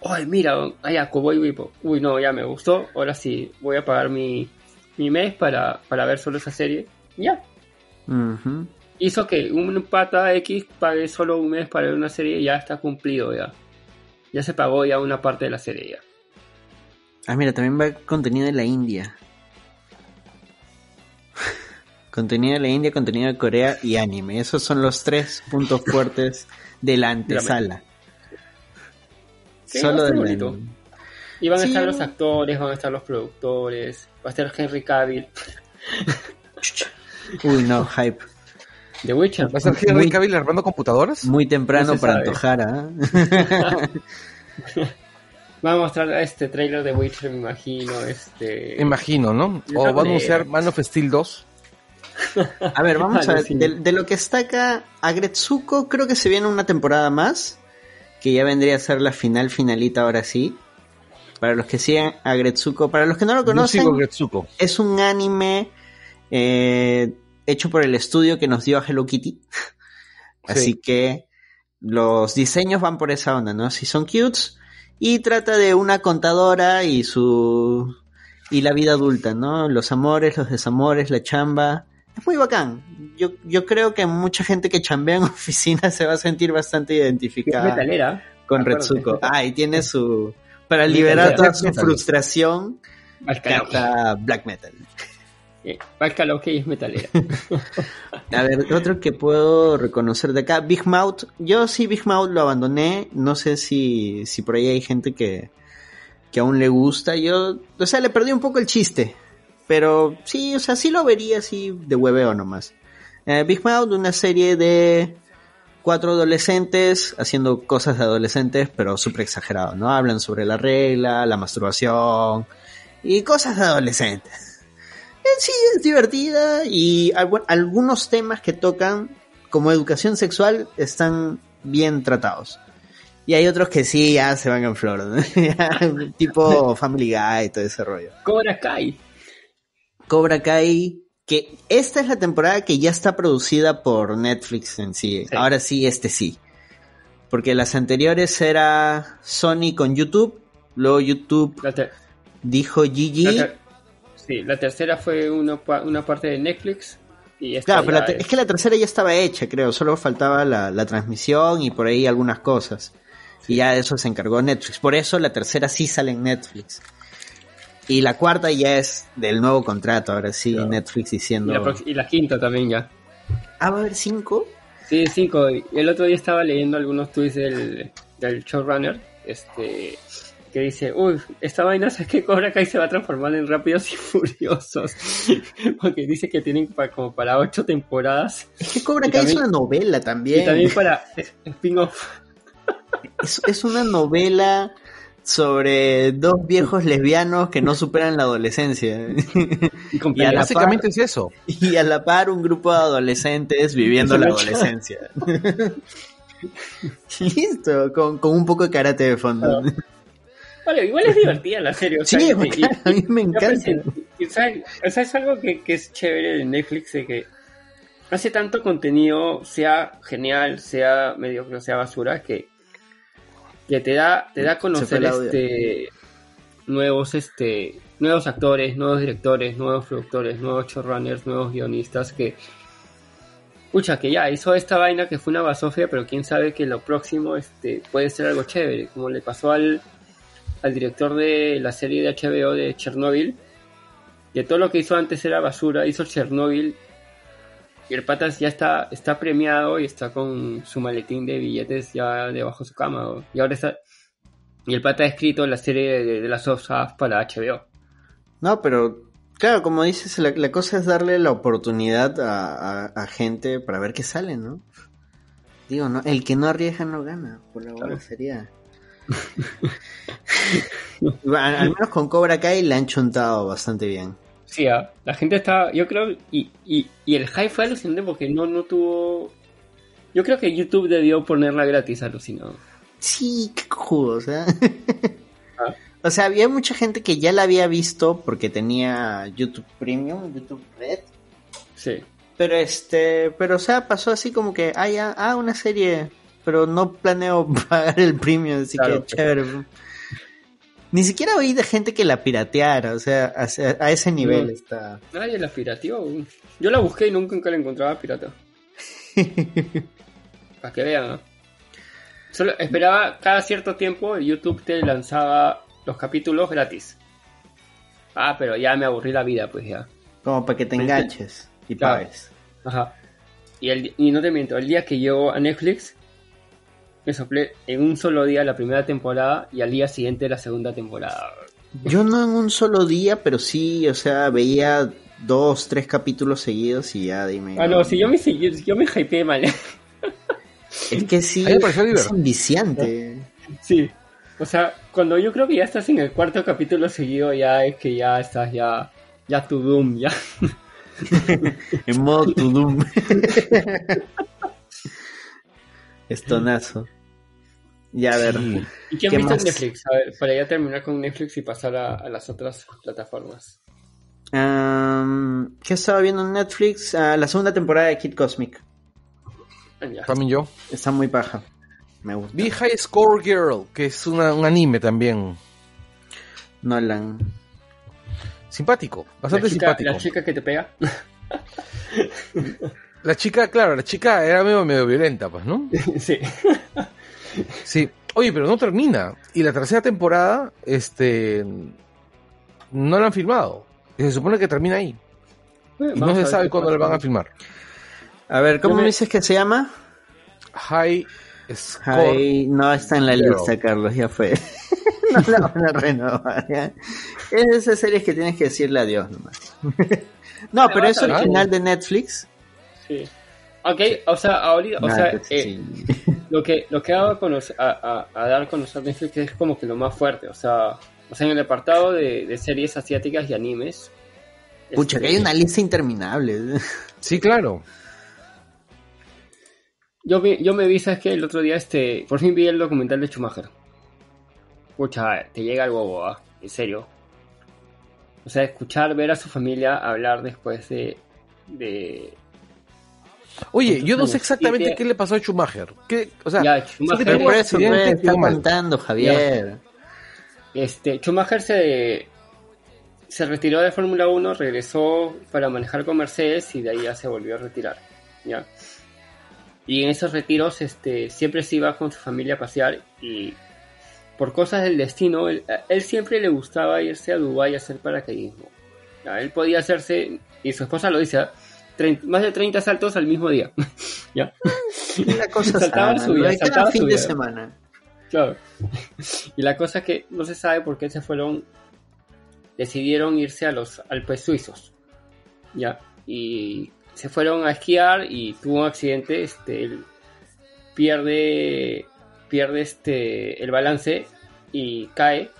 ¡Ay, mira! Allá, Cowboy Vipo. Uy, no, ya me gustó. Ahora sí, voy a pagar mi, mi mes para, para ver solo esa serie. Ya. Hizo que un pata X pague solo un mes para ver una serie y ya está cumplido ya. Ya se pagó ya una parte de la serie ya. Ah, mira, también va contenido de la India. contenido de la India, contenido de Corea y anime. Esos son los tres puntos fuertes de la antesala. Solo de Y van a estar los actores, van a estar los productores, va a estar Henry Cavill. Uy, no, hype. The Witcher. ¿Va a estar Henry Cavill armando computadoras? Muy temprano para antojar, ¿ah? Va a mostrar este trailer de Witcher, me imagino. Este... Imagino, ¿no? O va a anunciar Man of Steel 2. A ver, vamos a ver. De, de, lo que está acá, Agretsuko creo que se viene una temporada más que ya vendría a ser la final finalita ahora sí. Para los que sigan a Gretsuko, para los que no lo conocen, es un anime eh, hecho por el estudio que nos dio a Hello Kitty. Así que los diseños van por esa onda, ¿no? Si son cutes y trata de una contadora y su y la vida adulta, ¿no? Los amores, los desamores, la chamba es muy bacán. Yo, yo creo que mucha gente que chambea en oficina se va a sentir bastante identificada con Retsuko. Ah, y tiene su... Para liberar toda su frustración, canta black metal. Eh, que es metalera. a ver, otro que puedo reconocer de acá, Big Mouth. Yo sí Big Mouth lo abandoné. No sé si, si por ahí hay gente que, que aún le gusta. Yo, o sea, le perdí un poco el chiste. Pero sí, o sea, sí lo vería así de hueveo nomás. Eh, Big Mouth, una serie de cuatro adolescentes haciendo cosas de adolescentes, pero súper exagerado, ¿no? Hablan sobre la regla, la masturbación y cosas de adolescentes. Eh, sí, es divertida y algunos temas que tocan como educación sexual están bien tratados. Y hay otros que sí, ya se van en flor. tipo Family Guy y todo ese rollo. Cobra Kai. Cobra Kai, que esta es la temporada que ya está producida por Netflix en sí. Sí. Ahora sí, este sí. Porque las anteriores era Sony con YouTube, luego YouTube dijo GG. Sí, la tercera fue una, pa- una parte de Netflix. Y esta Claro, pero es- es que la tercera ya estaba hecha, creo. Solo faltaba la, la transmisión y por ahí algunas cosas. Y ya de eso se encargó Netflix. Por eso la tercera sí sale en Netflix. Y la cuarta ya es del nuevo contrato. Ahora sí, Claro. Netflix y, diciendo. la, y la quinta también ya. Ah, va a haber cinco. Sí, cinco. El otro día estaba leyendo algunos tweets del, del showrunner, este, que dice, uy, esta vaina es que Cobra Kai se va a transformar en Rápidos y Furiosos. Porque dice que tienen pa- como para ocho temporadas. Es que Cobra Kai es también- una novela Y también. también para spin-off. Es, es una novela sobre dos viejos lesbianos que no superan la adolescencia. Y con Y a la peleas. Básicamente es eso. y a la par un grupo de adolescentes viviendo la adolescencia. Listo, con, con un poco de karate de fondo. Igual es divertida la serie. O sea, Sí, y- a mí me encanta. y o sea, es algo que, que es chévere de Netflix, de que hace tanto contenido, sea genial, sea mediocre, sea basura, que, que te da, te da a conocer este nuevos este nuevos actores, nuevos directores, nuevos productores, nuevos showrunners, nuevos guionistas que Pucha, que ya hizo esta vaina que fue una basofia, pero quién sabe que lo próximo este, puede ser algo chévere, como le pasó al, al director de la serie de HBO de Chernobyl, que todo lo que hizo antes era basura, hizo Chernobyl y el patas ya está, está premiado y está con su maletín de billetes ya debajo de su cama. Y ahora está. Y el pata ha escrito la serie de, de las Us para HBO. No, pero claro, como dices, la, la cosa es darle la oportunidad a, a- a gente para ver qué sale, ¿no? Digo, no, el que no arriesga no gana, por la buena Claro. sería. al, al menos con Cobra Kai le han chuntado bastante bien. Sí, ah, la gente está. Yo creo. Y, y, y el hype fue alucinante porque no, no tuvo. Yo creo que YouTube debió ponerla gratis, alucinado. Sí, qué cojudo, o sea. Ah. O sea, había mucha gente que ya la había visto porque tenía YouTube Premium, YouTube Red. Sí. Pero este, pero o sea, pasó así como que, ah, ya, ah, una serie, pero no planeo pagar el premium, así Claro, que chévere. Ni siquiera oí de gente que la pirateara, o sea, a, a ese nivel No. está. Nadie la pirateó. Yo la busqué y nunca, nunca la encontraba pirata. Para que vean, ¿no? Solo esperaba cada cierto tiempo YouTube te lanzaba los capítulos gratis. Ah, pero ya me aburrí la vida, pues ya. Como para que te enganches y Claro. pagues. Ajá. Y, el, y no te miento, el día que llegó a Netflix, me soplé en un solo día la primera temporada y al día siguiente la segunda temporada. Yo no en un solo día, pero sí, o sea, veía dos, tres capítulos seguidos y ya dime. Ah, no, si yo me, si yo, yo me hypeé mal. Es que sí, es viciante. sí. O sea, cuando yo creo que ya estás en el cuarto capítulo seguido, ya es que ya estás ya, ya tu doom, ya. En modo to doom. Estonazo. Ya, a ver. Sí. ¿Y qué has ¿Qué visto más? en Netflix? A ver, para ya terminar con Netflix y pasar a, a las otras plataformas. ¿Qué estaba viendo en Netflix? Ah, la segunda temporada de Kid Cosmic. Ah, ya. También yo. Está muy paja. Me gusta. Vi High Score Girl, que es una- un anime también. Nolan. Simpático, La bastante chica, simpático. la chica que te pega. La chica, claro, la chica era medio, medio violenta, pues, ¿no? sí. Sí. Oye, pero no termina. Y la tercera temporada, este, no la han filmado. Y se supone que termina ahí. Y no se sabe cuándo la van a filmar. A ver, ¿cómo Yo me- me dices que se llama? High Score. Ay, no está en la lista, Carlos, ya fue. no la van a renovar, ¿ya? Es de esas series que tienes que decirle adiós nomás. no, pero es original de Netflix. Sí. Ok, o sea, ahorita, o sea, eh, lo que lo que ha dado a, conocer- a, a- a dar a conocer Netflix es como que lo más fuerte, o sea, o sea, en el apartado de, de series asiáticas y animes. Pucha, que este, hay una lista interminable. Sí, claro. yo, vi, yo me vi, ¿sabes qué? El otro día, este, por fin vi el documental de Schumacher. Pucha, te llega el bobo, ¿ah? En serio. O sea, escuchar, ver a su familia hablar después de... de Oye, yo no sé exactamente qué le pasó a Schumacher. ¿Qué, o sea, ya, Schumacher eso, está contando, Javier. Este, Schumacher se, se retiró de Fórmula 1, regresó para manejar con Mercedes y de ahí ya se volvió a retirar. ¿ya? Y en esos retiros este, siempre se iba con su familia a pasear y por cosas del destino, él, él siempre le gustaba irse a Dubái a hacer paracaidismo. Él podía hacerse, y su esposa lo dice, ¿eh? más de 30 saltos al mismo día. ¿Ya? La cosa saltaba sana, subida, saltaba fin subida. de semana. Claro. Y la cosa es que no se sabe por qué se fueron, decidieron irse a los Alpes suizos. ¿Ya? Y se fueron a esquiar y tuvo un accidente, este, él pierde, pierde este, el balance y cae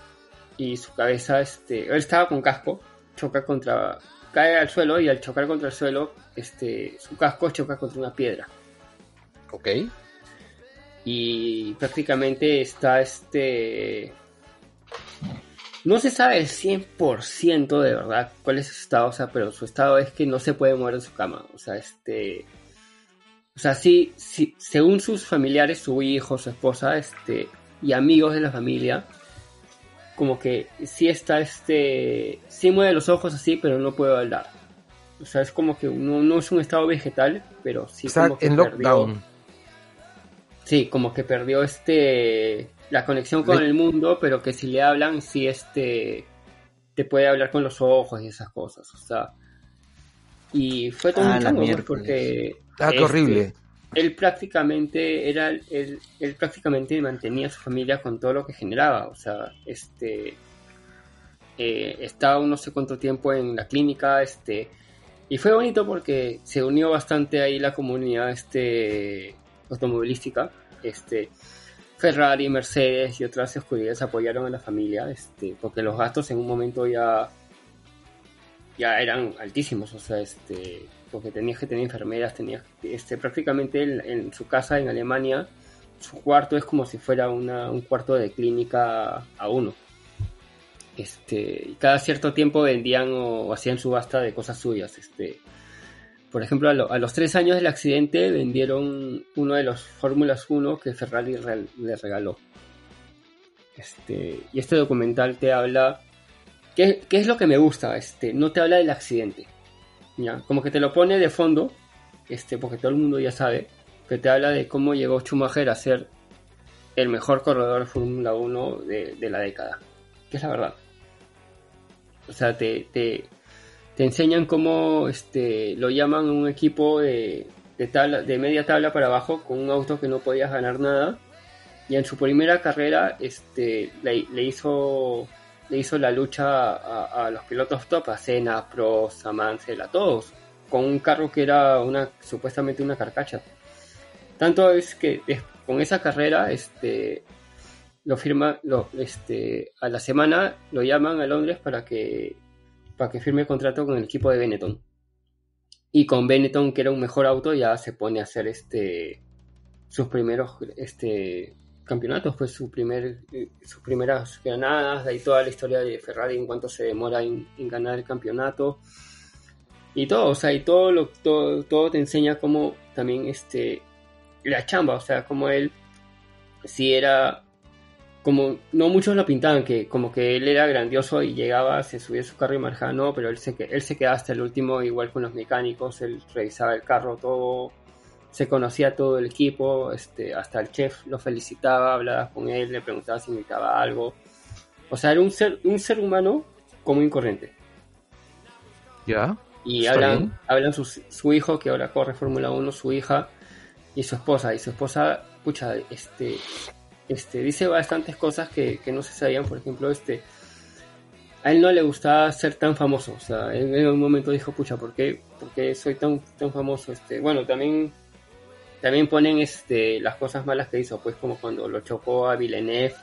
y su cabeza, este, él estaba con casco, choca contra, cae al suelo y al chocar contra el suelo. Este. su casco choca contra una piedra Ok. y prácticamente está este... No se sabe el 100% de verdad cuál es su estado, o sea, pero su estado es que no se puede mover de su cama, o sea, este... O sea, sí, sí, según sus familiares, su hijo, su esposa, este, y amigos de la familia, como que sí está, este, sí mueve los ojos así, pero no puede hablar. O sea, es como que no, no es un estado vegetal, pero sí Está como que en perdió- lockdown. Sí, como que perdió este la conexión con Le- el mundo, pero que si le hablan, sí este te puede hablar con los ojos y esas cosas, o sea. Y fue todo Ah, un miércoles. porque Ah, qué este, horrible. Él prácticamente era él, él prácticamente mantenía a su familia con todo lo que generaba, o sea, este eh, estaba no sé cuánto tiempo en la clínica, este y fue bonito porque se unió bastante ahí la comunidad este automovilística, este Ferrari, Mercedes y otras escuderías apoyaron a la familia, este, porque los gastos en un momento ya ya eran altísimos, o sea, este, porque tenías que tener enfermeras, tenías, este, prácticamente en, su casa en Alemania, su cuarto es como si fuera un cuarto de clínica a uno. Este, cada cierto tiempo vendían o, hacían subasta de cosas suyas, este, por ejemplo, a, lo- a los tres años del accidente vendieron uno de los Fórmulas 1 que Ferrari re- le regaló. Este, y este documental te habla. ¿qué, qué es lo que me gusta? Este, no te habla del accidente. ¿Ya? Como que te lo pone de fondo, este, porque todo el mundo ya sabe, que te habla de cómo llegó Schumacher a ser el mejor corredor de Fórmula 1 de, de la década. Que es la verdad. O sea, te, te, enseñan cómo este, lo llaman un equipo de, de, tabla, de media tabla para abajo con un auto que no podías ganar nada. Y en su primera carrera este, le hizo, le hizo la lucha a, los pilotos top, a Senna, Prost, a Mansell, a todos, con un carro que era una supuestamente una carcacha. Tanto es que con esa carrera este, lo firma, este, a la semana lo llaman a Londres para que, para que firme contrato con el equipo de Benetton. Y con Benetton, que era un mejor auto, ya se pone a hacer este sus primeros este, campeonatos, pues su primer, eh, sus primeras ganadas, de ahí toda la historia de Ferrari en cuanto se demora en, ganar el campeonato. Y todo, o sea, y todo, todo, te enseña cómo también este, la chamba, o sea, como él si era como no muchos lo pintaban que como que él era grandioso y llegaba se subía a su carro y manejaba no pero él se él se quedaba hasta el último igual con los mecánicos él revisaba el carro todo se conocía todo el equipo este hasta el chef lo felicitaba hablaba con él le preguntaba si necesitaba algo o sea era un ser un ser humano común y corriente ¿Ya? y hablan, bien. hablan su, su hijo que ahora corre Fórmula 1, su hija y su esposa. Y su esposa, pucha, este, este, dice bastantes cosas que, que no se sabían. Por ejemplo, este, a él no le gustaba ser tan famoso. O sea, él en un momento dijo, pucha, ¿por qué, por qué soy tan, tan famoso? Este, bueno, también, también ponen este, las cosas malas que hizo, pues como cuando lo chocó a Villeneuve,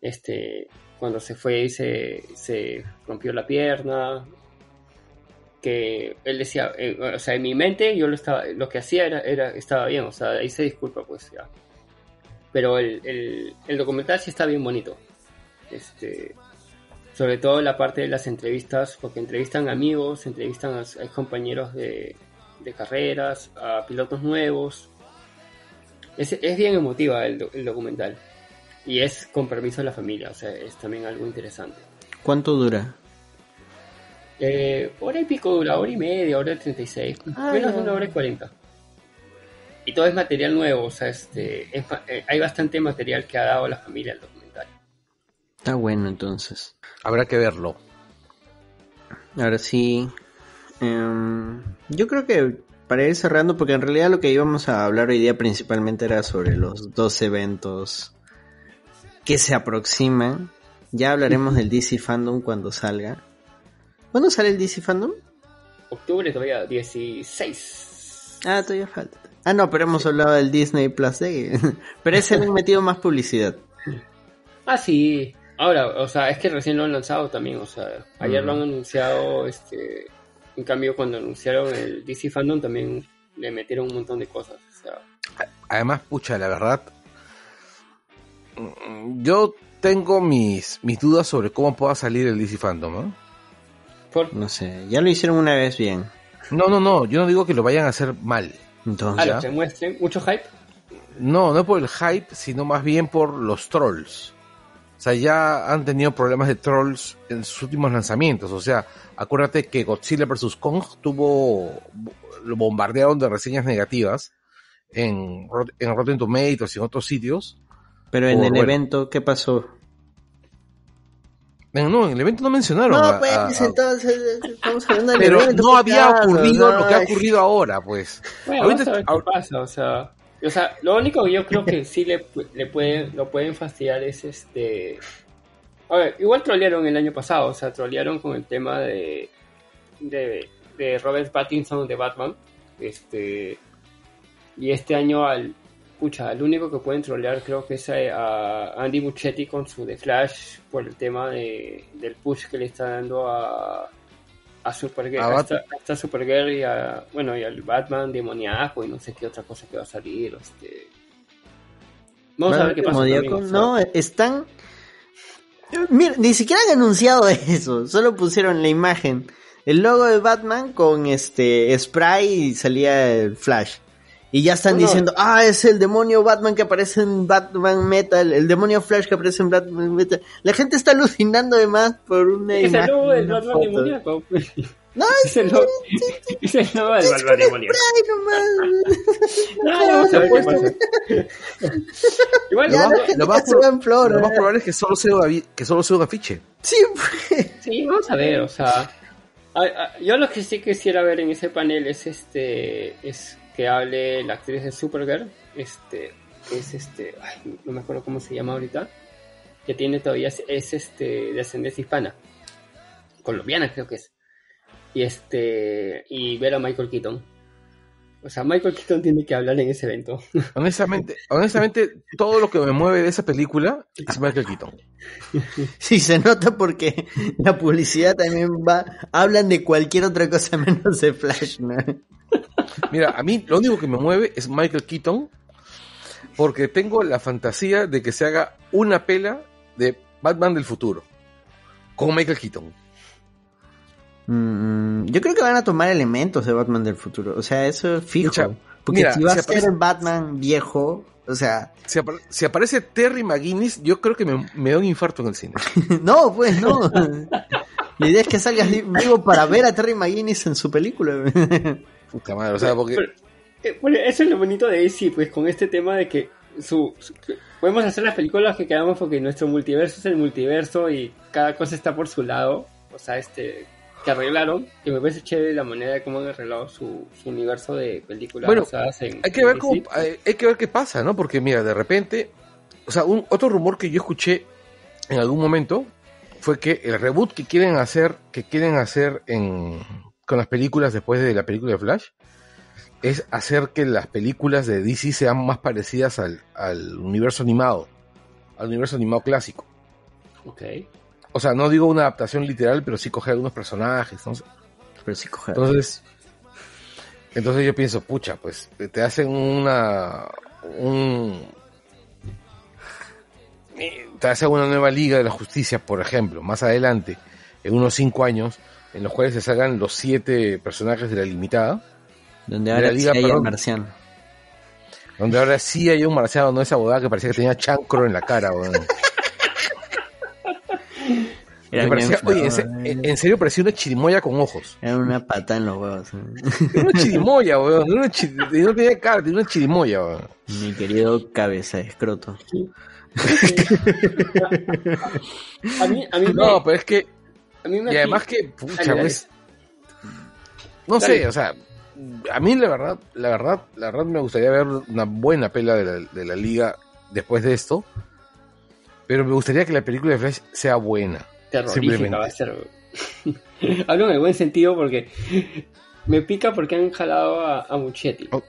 este, cuando se fue y se, se rompió la pierna, que él decía, eh, o sea, en mi mente yo lo estaba, lo que hacía era, era estaba bien, o sea, ahí se disculpa, pues ya. Pero el, el, documental sí está bien bonito. Este, sobre todo la parte de las entrevistas, porque entrevistan amigos, entrevistan a, a compañeros de, de, carreras, a pilotos nuevos. Es, es bien emotiva el, el, documental. Y es con permiso de la familia, o sea, es también algo interesante. ¿Cuánto dura? Eh, hora y pico dura, hora y media, hora y 36, ah, menos de una hora y 40. Y todo es material nuevo, o sea, este, es, eh, hay bastante material que ha dado la familia al documental. Está bueno entonces. Habrá que verlo. Ahora sí. Um, yo creo que para ir cerrando, porque en realidad lo que íbamos a hablar hoy día principalmente era sobre los dos eventos que se aproximan. Ya hablaremos del DC Fandom cuando salga. ¿Cuándo sale el DC Fandom? Octubre todavía, 16. Ah, todavía falta. Ah, no, pero hemos hablado del Disney Plus Day. pero ese le han metido más publicidad. Ah, sí. Ahora, o sea, es que recién lo han lanzado también. O sea, ayer mm. lo han anunciado. este En cambio, cuando anunciaron el DC Fandom también le metieron un montón de cosas. O sea. Además, pucha, la verdad. Yo tengo mis, mis dudas sobre cómo pueda salir el DC Fandom, ¿no? No sé, ya lo hicieron una vez bien. No, no, no, yo no digo que lo vayan a hacer mal. Entonces, ¿se muestren mucho hype? No, no por el hype, sino más bien por los trolls. O sea, ya han tenido problemas de trolls en sus últimos lanzamientos. O sea, acuérdate que Godzilla vs. Kong tuvo. lo bombardearon de reseñas negativas en, en Rotten Tomatoes y en otros sitios. Pero en el evento, ¿qué pasó? No, en el evento no mencionaron. No, pues entonces estamos hablando del Pero evento, no había ocurrido lo que ha ocurrido ahora, pues. Bueno, Ahorita, vamos a ver qué pasa, o sea, o sea, lo único que yo creo que sí le, le pueden, lo pueden fastidiar es este. A ver, igual trolearon el año pasado, o sea, trolearon con el tema de, de, de Robert Pattinson de Batman. Este. Y este año al, escucha, el único que pueden trolear creo que es a, Andy Muchetti con su The Flash por el tema de, del push que le está dando a, a Supergirl, a hasta, Supergirl y a, bueno, y al Batman demoníaco y no sé qué otra cosa que va a salir, este... Vamos a ver qué pasa. También, no, están... Mira, ni siquiera han anunciado eso, solo pusieron la imagen, el logo de Batman con este spray y salía el Flash. Y ya están diciendo, ah, es el demonio Batman que aparece en Batman Metal, el demonio Flash que aparece en Batman Metal. La gente está alucinando además por una es el logo del Batman demoníaco. No, es, el logo, es el logo del Batman demoníaco. No, puesto. Igual, lo, más, más probable es que solo sea, que solo sea un afiche. Sí, pues. sí, vamos a ver, o sea... Yo lo que sí quisiera ver en ese panel es este es que hable la actriz de Supergirl, este, es este, ay, no me acuerdo cómo se llama ahorita, que tiene todavía, es este, de ascendencia hispana, colombiana creo que es, y este, y ver a Michael Keaton. O sea, Michael Keaton tiene que hablar en ese evento. Honestamente, honestamente, todo lo que me mueve de esa película es Michael Keaton. Sí, se nota porque la publicidad también va, hablan de cualquier otra cosa menos de Flash, ¿no? Mira, a mí lo único que me mueve es Michael Keaton, porque tengo la fantasía de que se haga una pela de Batman del futuro, con Michael Keaton. Mm, yo creo que van a tomar elementos de Batman del futuro, o sea, eso es fijo. porque si va a ser el Batman viejo, o sea... Si, aparece Terry McGuinness, yo creo que me, me da un infarto en el cine. no, pues no. La idea es que salgas vivo para ver a Terry McGuinness en su película. Puta madre, o sea, porque... Eh, bueno, eso es lo bonito de AC, pues con este tema de que su, podemos hacer las películas que queramos porque nuestro multiverso es el multiverso y cada cosa está por su lado. O sea, este que arreglaron, que me parece chévere la manera de cómo han arreglado su, universo de películas. Bueno, hay, que ver cómo, hay, que ver qué pasa, ¿no? Porque mira, de repente, o sea, un, otro rumor que yo escuché en algún momento fue que el reboot que quieren hacer, que quieren hacer en, con las películas después de la película de Flash, es hacer que las películas de DC sean más parecidas al, al universo animado, al universo animado clásico. Ok. O sea, no digo una adaptación literal, pero sí coger algunos personajes. Pero sí coger. Entonces, entonces yo pienso, pucha, pues te hacen una, un, te hacen una nueva liga de la justicia, por ejemplo, más adelante, en unos cinco años, en los cuales se salgan los siete personajes de la limitada, Donde de ahora la liga, sí hay perdón. el marciano. donde ahora sí hay un marciano, no esa bodada que parecía que tenía chancro en la cara, weón. Era, parecía- oye, en, eh. en serio parecía una chirimoya con ojos. Era una pata en los huevos. Era una chirimoya, weón. Era una chi- no tenía cara, tenía una chirimoya, weón. Mi querido cabeza de escroto. A mí, a mí me, No, pero es que a mí me Y además que, pucha, Dale, dale. pues, no Dale. sé, o sea, a mí la verdad, la verdad, la verdad me gustaría ver una buena pela de la, de la liga después de esto, pero me gustaría que la película de Flash sea buena. Terrorífica simplemente. va a ser. Hablo en el buen sentido porque me pica porque han jalado a, a Muchetti. Oh.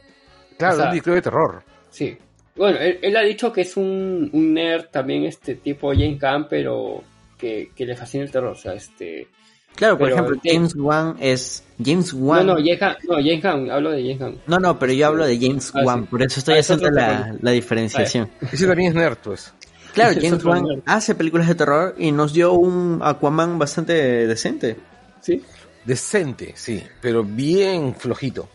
Claro, O sea- un disco de terror. Sí. Bueno, él, él ha dicho que es un, un nerd también este tipo James Gunn, pero que, que le fascina el terror. O sea, este... Claro, por Pero ejemplo, James- Wan es. James No, Wan. no, James Gunn, no, James Gunn, hablo de James Gunn. No, no, pero yo hablo de James Ah, Wan, sí. por eso estoy Ah, es haciendo la, la diferenciación. Ese también es nerd, pues. Claro, Es James Wan hace películas de terror y nos dio un Aquaman bastante decente. Sí, Decente, sí, pero bien flojito.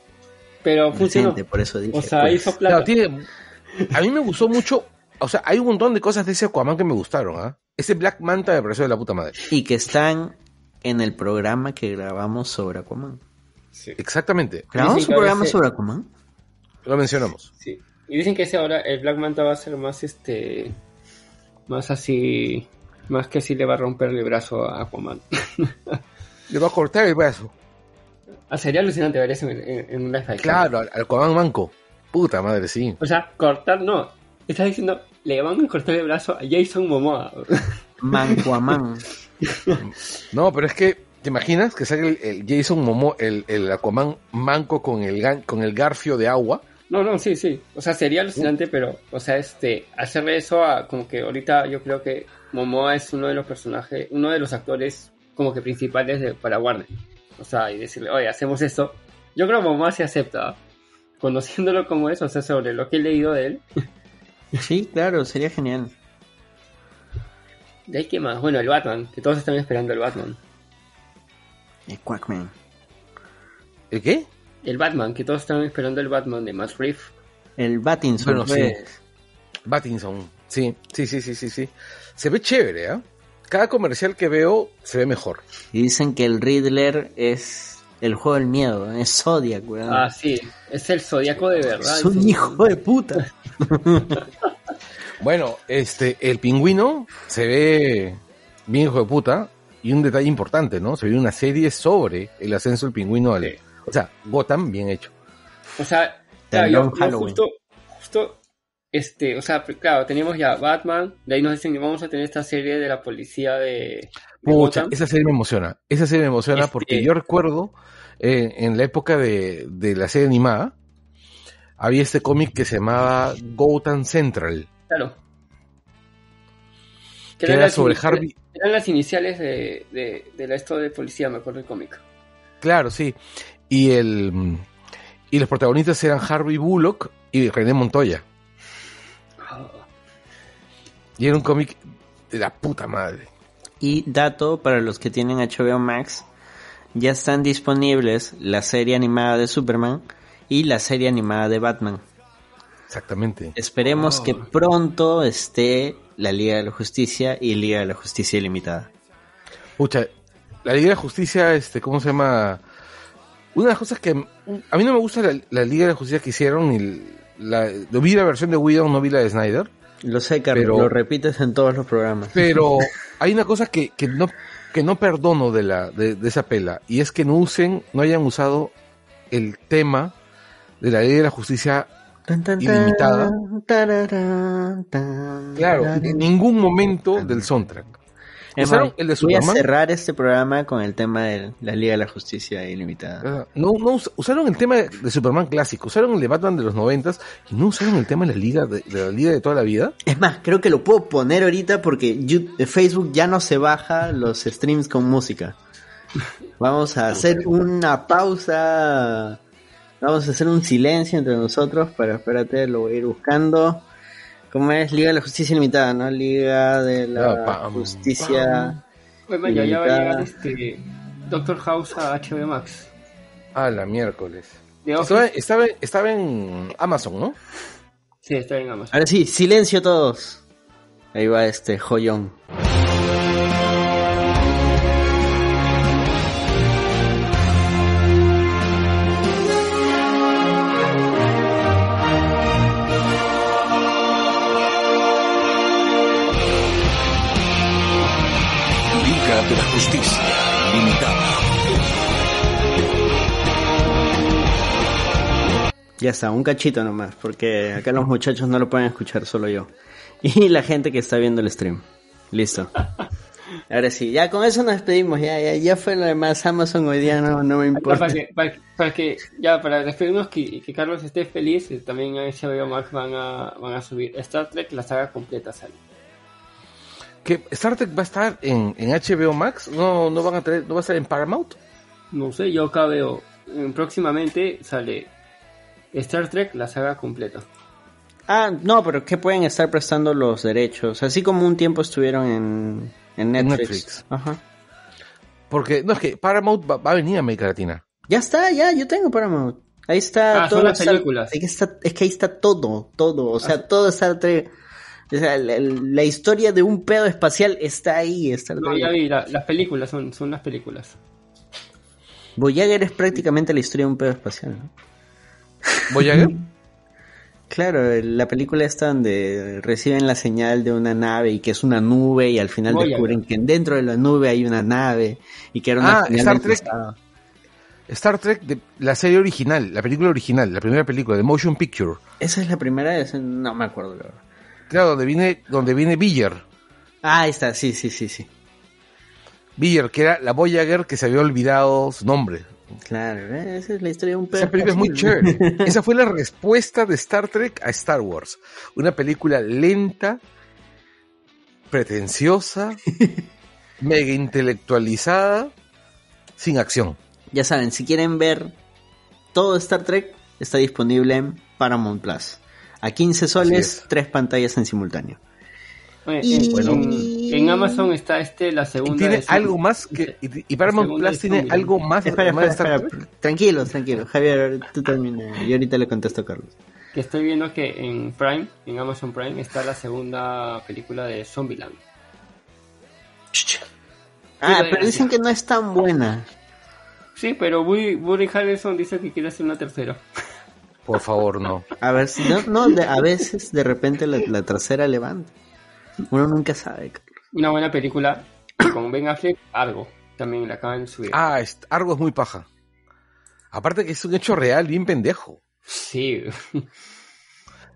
pero funcionó. Decente, por eso dije. O sea, pues. hizo plata. Claro, tiene, a mí me gustó mucho, o sea, hay un montón de cosas de ese Aquaman que me gustaron, ¿ah? Ese Black Manta me pareció de la puta madre. Y que están en el programa que grabamos sobre Aquaman. Sí, Exactamente, ¿Grabamos un programa ese- sobre Aquaman? lo mencionamos. sí. Y dicen que ese ahora el Black Manta va a ser más este... Más así... Más que si le va a romper el brazo a Aquaman. Le va a cortar el brazo. Ah, sería alucinante ver eso en, en, en un live. Claro, al, al Aquaman manco. Puta madre, sí. O sea, cortar no. Estás diciendo, le van a cortar el brazo a Jason Momoa. Manquaman. No, pero es que, ¿te imaginas que salga el, el Jason Momo, el, el Aquaman manco con el, gan- con el garfio de agua? No, no, sí, sí. O sea, sería alucinante, pero, o sea, este, hacerle eso a, como que ahorita yo creo que Momoa es uno de los personajes, uno de los actores como que principales de, para Warner. O sea, y decirle, oye, hacemos esto. Yo creo que Momoa se acepta. Conociéndolo como es, o sea, sobre lo que he leído de él. Sí, claro, sería genial. De ahí que más, bueno, el Batman, que todos están esperando el Batman. El Quackman. ¿El qué? El Batman, que todos están esperando el Batman de Matt Reeves. El Battinson. Bueno, sí. pues. Battinson. Sí, sí, sí, sí, sí, sí. Se ve chévere, ¿ah? Cada comercial que veo se ve mejor. Y dicen que el Riddler es el juego del miedo, es Zodiac, weón. Ah, sí, es el zodiaco de verdad. es un hijo de puta. Bueno, este, el pingüino se ve bien hijo de puta. Y un detalle importante, ¿no? Se ve una serie sobre el ascenso del pingüino al. O sea, Gotham bien hecho. O sea, claro, yo- justo, justo, este, o sea, claro, teníamos ya Batman, de ahí nos dicen que vamos a tener esta serie de la policía de, de Pucha, Gotham. esa serie me emociona. Esa serie me emociona Este- porque yo recuerdo eh, en la época de, de la serie animada, había este cómic que se llamaba Gotham Central, Claro. que eran era las sobre iniciales- Harvey. Eran las iniciales de, de, de la esto de policía, me acuerdo el cómic. Claro, sí. Y el y los protagonistas eran Harvey Bullock y René Montoya. Y era un cómic de la puta madre. Y dato para los que tienen HBO Max, ya están disponibles la serie animada de Superman y la serie animada de Batman. Exactamente. Esperemos Oh. que pronto esté la Liga de la Justicia y Liga de la Justicia Ilimitada. Pucha, la Liga de la Justicia, este, ¿cómo se llama? Una de las cosas que a mí no me gusta la, la Liga de la Justicia que hicieron, ni la, yo vi la versión de Widow, no vi la de Snyder, Lo sé, Carlos, Pero- lo repites en todos los programas. pero hay una cosa que, que no que no perdono de la de, de esa pela y es que no usen, no hayan usado el tema de la Liga de la Justicia Tan, tan, Ilimitada. tan, Claro, en ningún momento del soundtrack. Usaron el de voy a Superman. cerrar este programa con el tema de la Liga de la Justicia Ilimitada. Ah, No, no us- usaron el tema de, Superman clásico, usaron el de Batman de los noventas y no usaron el tema de la liga de, de la liga de toda la vida. Es más, creo que lo puedo poner ahorita porque Yu- Facebook ya no se baja los streams con música. Vamos a hacer una pausa. Vamos a hacer un silencio entre nosotros, pero espérate, lo voy a ir buscando. ¿Cómo es? Liga de la Justicia Limitada, ¿no? Liga de la Ah, pam, Justicia. Bueno, ya, ya va a llegar este Doctor House a HBO Max. Ah, la miércoles. Estaba, estaba, estaba en Amazon, ¿no? sí, está en Amazon. Ahora sí, silencio todos. Ahí va este joyón. Justicia Limitada. Ya está, un cachito nomás, porque acá los muchachos no lo pueden escuchar, solo yo. Y la gente que está viendo el stream. Listo. Ahora sí, ya con eso nos despedimos, ya, ya, ya fue lo demás. Amazon hoy día no, no me importa. Para que, para, para que- ya para despedirnos que, y que Carlos esté feliz, también a HBO Max van a, van a subir Star Trek, la saga completa sale. ¿Que Star Trek va a estar en, en HBO Max? ¿No, no, van a tener, ¿No va a estar en Paramount? No sé, yo acá veo, próximamente sale Star Trek, la saga completa. Ah, no, pero que pueden estar prestando los derechos, así como un tiempo estuvieron en, en Netflix. Netflix. Ajá. Porque, no, es que Paramount va, va a venir a América Latina. Ya está, ya, yo tengo Paramount. Ahí está Ah, son las películas. Es que, está- es que ahí está todo, todo. O sea, Ah. todo Star Trek. O sea, la, la historia de un pedo espacial está ahí. Star No, ya vi, la- las películas son, son las películas. Voyager es prácticamente la historia de un pedo espacial. ¿no? ¿Voyager? Claro, la película está donde reciben la señal de una nave y que es una nube y al final Voyager. descubren que dentro de la nube hay una nave y que era una Ah, Star Trek. Star Trek, de, la serie original, la película original, la primera película, de Motion Picture. Esa es la primera no me acuerdo. la verdad. Claro, donde viene, donde viene Biller. Ah, ahí está, sí, sí, sí, sí. Biller, que era la Voyager que se había olvidado su nombre. Claro, ¿eh? esa es la historia de un pedo Esa película es muy chévere. Esa fue la respuesta de Star Trek a Star Wars. Una película lenta, pretenciosa, mega intelectualizada, sin acción. Ya saben, si quieren ver todo Star Trek, está disponible en Paramount Plus. A 15 soles, es. tres pantallas en simultáneo. Oye, Y- en, Bueno. en- Amazon está este, la Y segunda. tiene de- algo más que. Y, y Paramount Plus tiene algo más Espera, espera. Tranquilos, tranquilos. Javier, tú termina. Y ahorita le contesto a Carlos. Que estoy viendo que en Prime, en Amazon Prime, está la segunda película de Zombieland. Ah, pero dicen que no es tan buena. Sí, pero Woody, Woody Harrelson dice que quiere hacer una tercera. Por favor, no. A ver si no, no de- a veces de repente la, la tercera levanta. Uno nunca sabe. Una buena película con Ben Affleck, algo. También la acaban de subir. Ah, es- algo es muy paja. Aparte que es un hecho real, bien pendejo. Sí,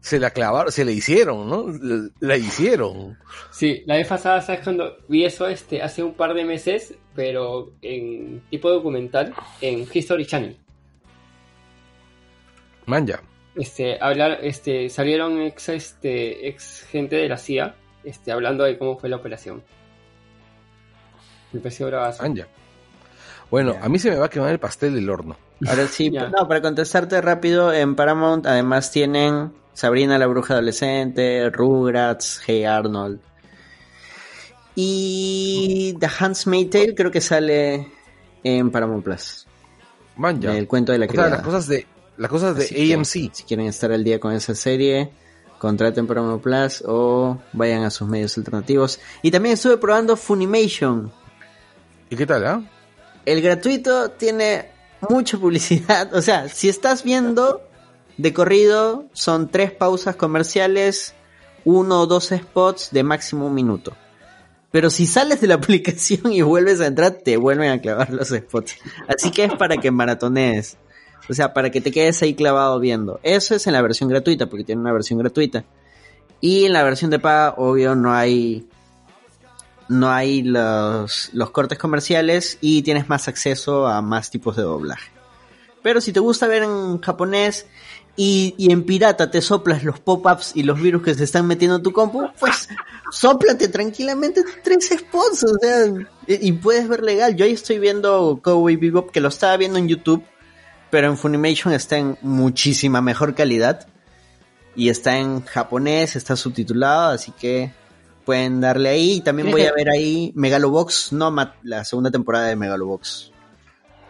Se la clavaron, se le hicieron, ¿no? La, la hicieron. sí. La vez pasada, ¿sabes cuando vi eso este, hace un par de meses? Pero en tipo documental en History Channel. Manja. este hablar este salieron ex este ex gente de la CIA este hablando de cómo fue la operación me pareció bravazo. Manja. Bueno, a mí se me va a quemar el pastel del horno. Ahora sí, no, para contestarte rápido, en Paramount además tienen Sabrina la bruja adolescente, Rugrats, Hey Arnold. Y The Handmaid's Tale creo que sale en Paramount Plus. Manja. El cuento de la O sea, criada. las cosas de, las cosas de Así que, AMC. si quieren estar al día con esa serie, contraten Paramount Plus o vayan a sus medios alternativos. Y también estuve probando Funimation. ¿Y qué tal, ah? El gratuito tiene mucha publicidad. O sea, si estás viendo de corrido, son tres pausas comerciales, uno o dos spots de máximo un minuto. Pero si sales de la aplicación y vuelves a entrar, te vuelven a clavar los spots. Así que es para que maratonees. O sea, para que te quedes ahí clavado viendo. Eso es en la versión gratuita, porque tiene una versión gratuita. Y en la versión de paga, obvio, no hay no hay los, los cortes comerciales y tienes más acceso a más tipos de doblaje. Pero si te gusta ver en japonés, y, y en pirata te soplas los pop-ups y los virus que se están metiendo en tu compu, pues sóplate tranquilamente tres spots, o sea, y, y puedes ver legal. Yo ahí estoy viendo Cowboy Bebop, que lo estaba viendo en YouTube, pero en Funimation está en muchísima mejor calidad. Y está en japonés, está subtitulado, así que pueden darle ahí. Y también voy a ver ahí Megalobox Nomad, la segunda temporada de Megalobox.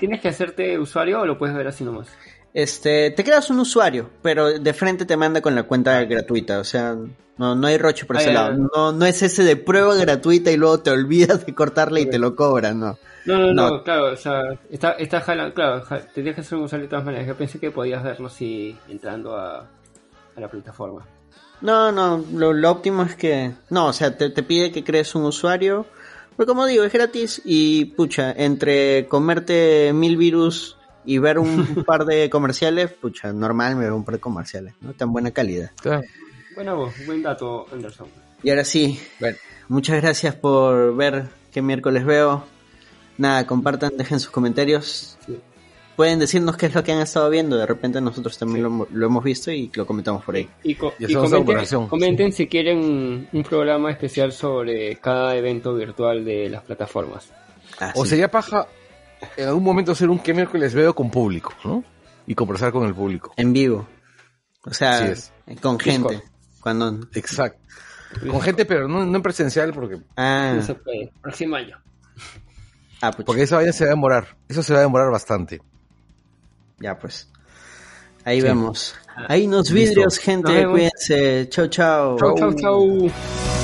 ¿Tienes que hacerte usuario o lo puedes ver así nomás? Este, te creas un usuario, pero de frente te manda con la cuenta gratuita, o sea, no, no hay roche por Ah, ese lado. No, no es ese de prueba gratuita y luego te olvidas de cortarle y te lo cobran, no. No, no, no, No. claro, o sea, está, está jala- claro, tendrías que hacer un usuario de todas maneras. Yo pensé que podías verlo si entrando a, a la plataforma. No, no, lo, lo óptimo es que, no, o sea, te, te pide que crees un usuario, pero como digo, es gratis y pucha, entre comerte mil virus y ver un par de comerciales, pucha, normal me veo un par de comerciales, ¿no? Tan buena calidad. Claro. Bueno, vos, buen dato, Anderson. Y ahora sí, Bueno, Muchas gracias por ver qué miércoles veo. Nada, compartan, dejen sus comentarios. Sí. Pueden decirnos qué es lo que han estado viendo. De repente nosotros también lo, lo hemos visto y lo comentamos por ahí. Y, co- Y y comenten, comenten si quieren un programa especial sobre cada evento virtual de las plataformas. Ah, o sí. sería paja en algún momento hacer un que miércoles veo con público, ¿no? Y conversar con el público. En vivo. O sea, con gente. Discord. Cuando... Exacto. Con gente, pero no, no en presencial, porque, Ah, se puede. Próximo año. ah, pucha. porque esa vaina se va a demorar. Eso se va a demorar bastante. Ya pues. Ahí Sí. vemos. Ahí nos vidrios, gente. Cuídense. Chau, chau. Chau. Chau, chau.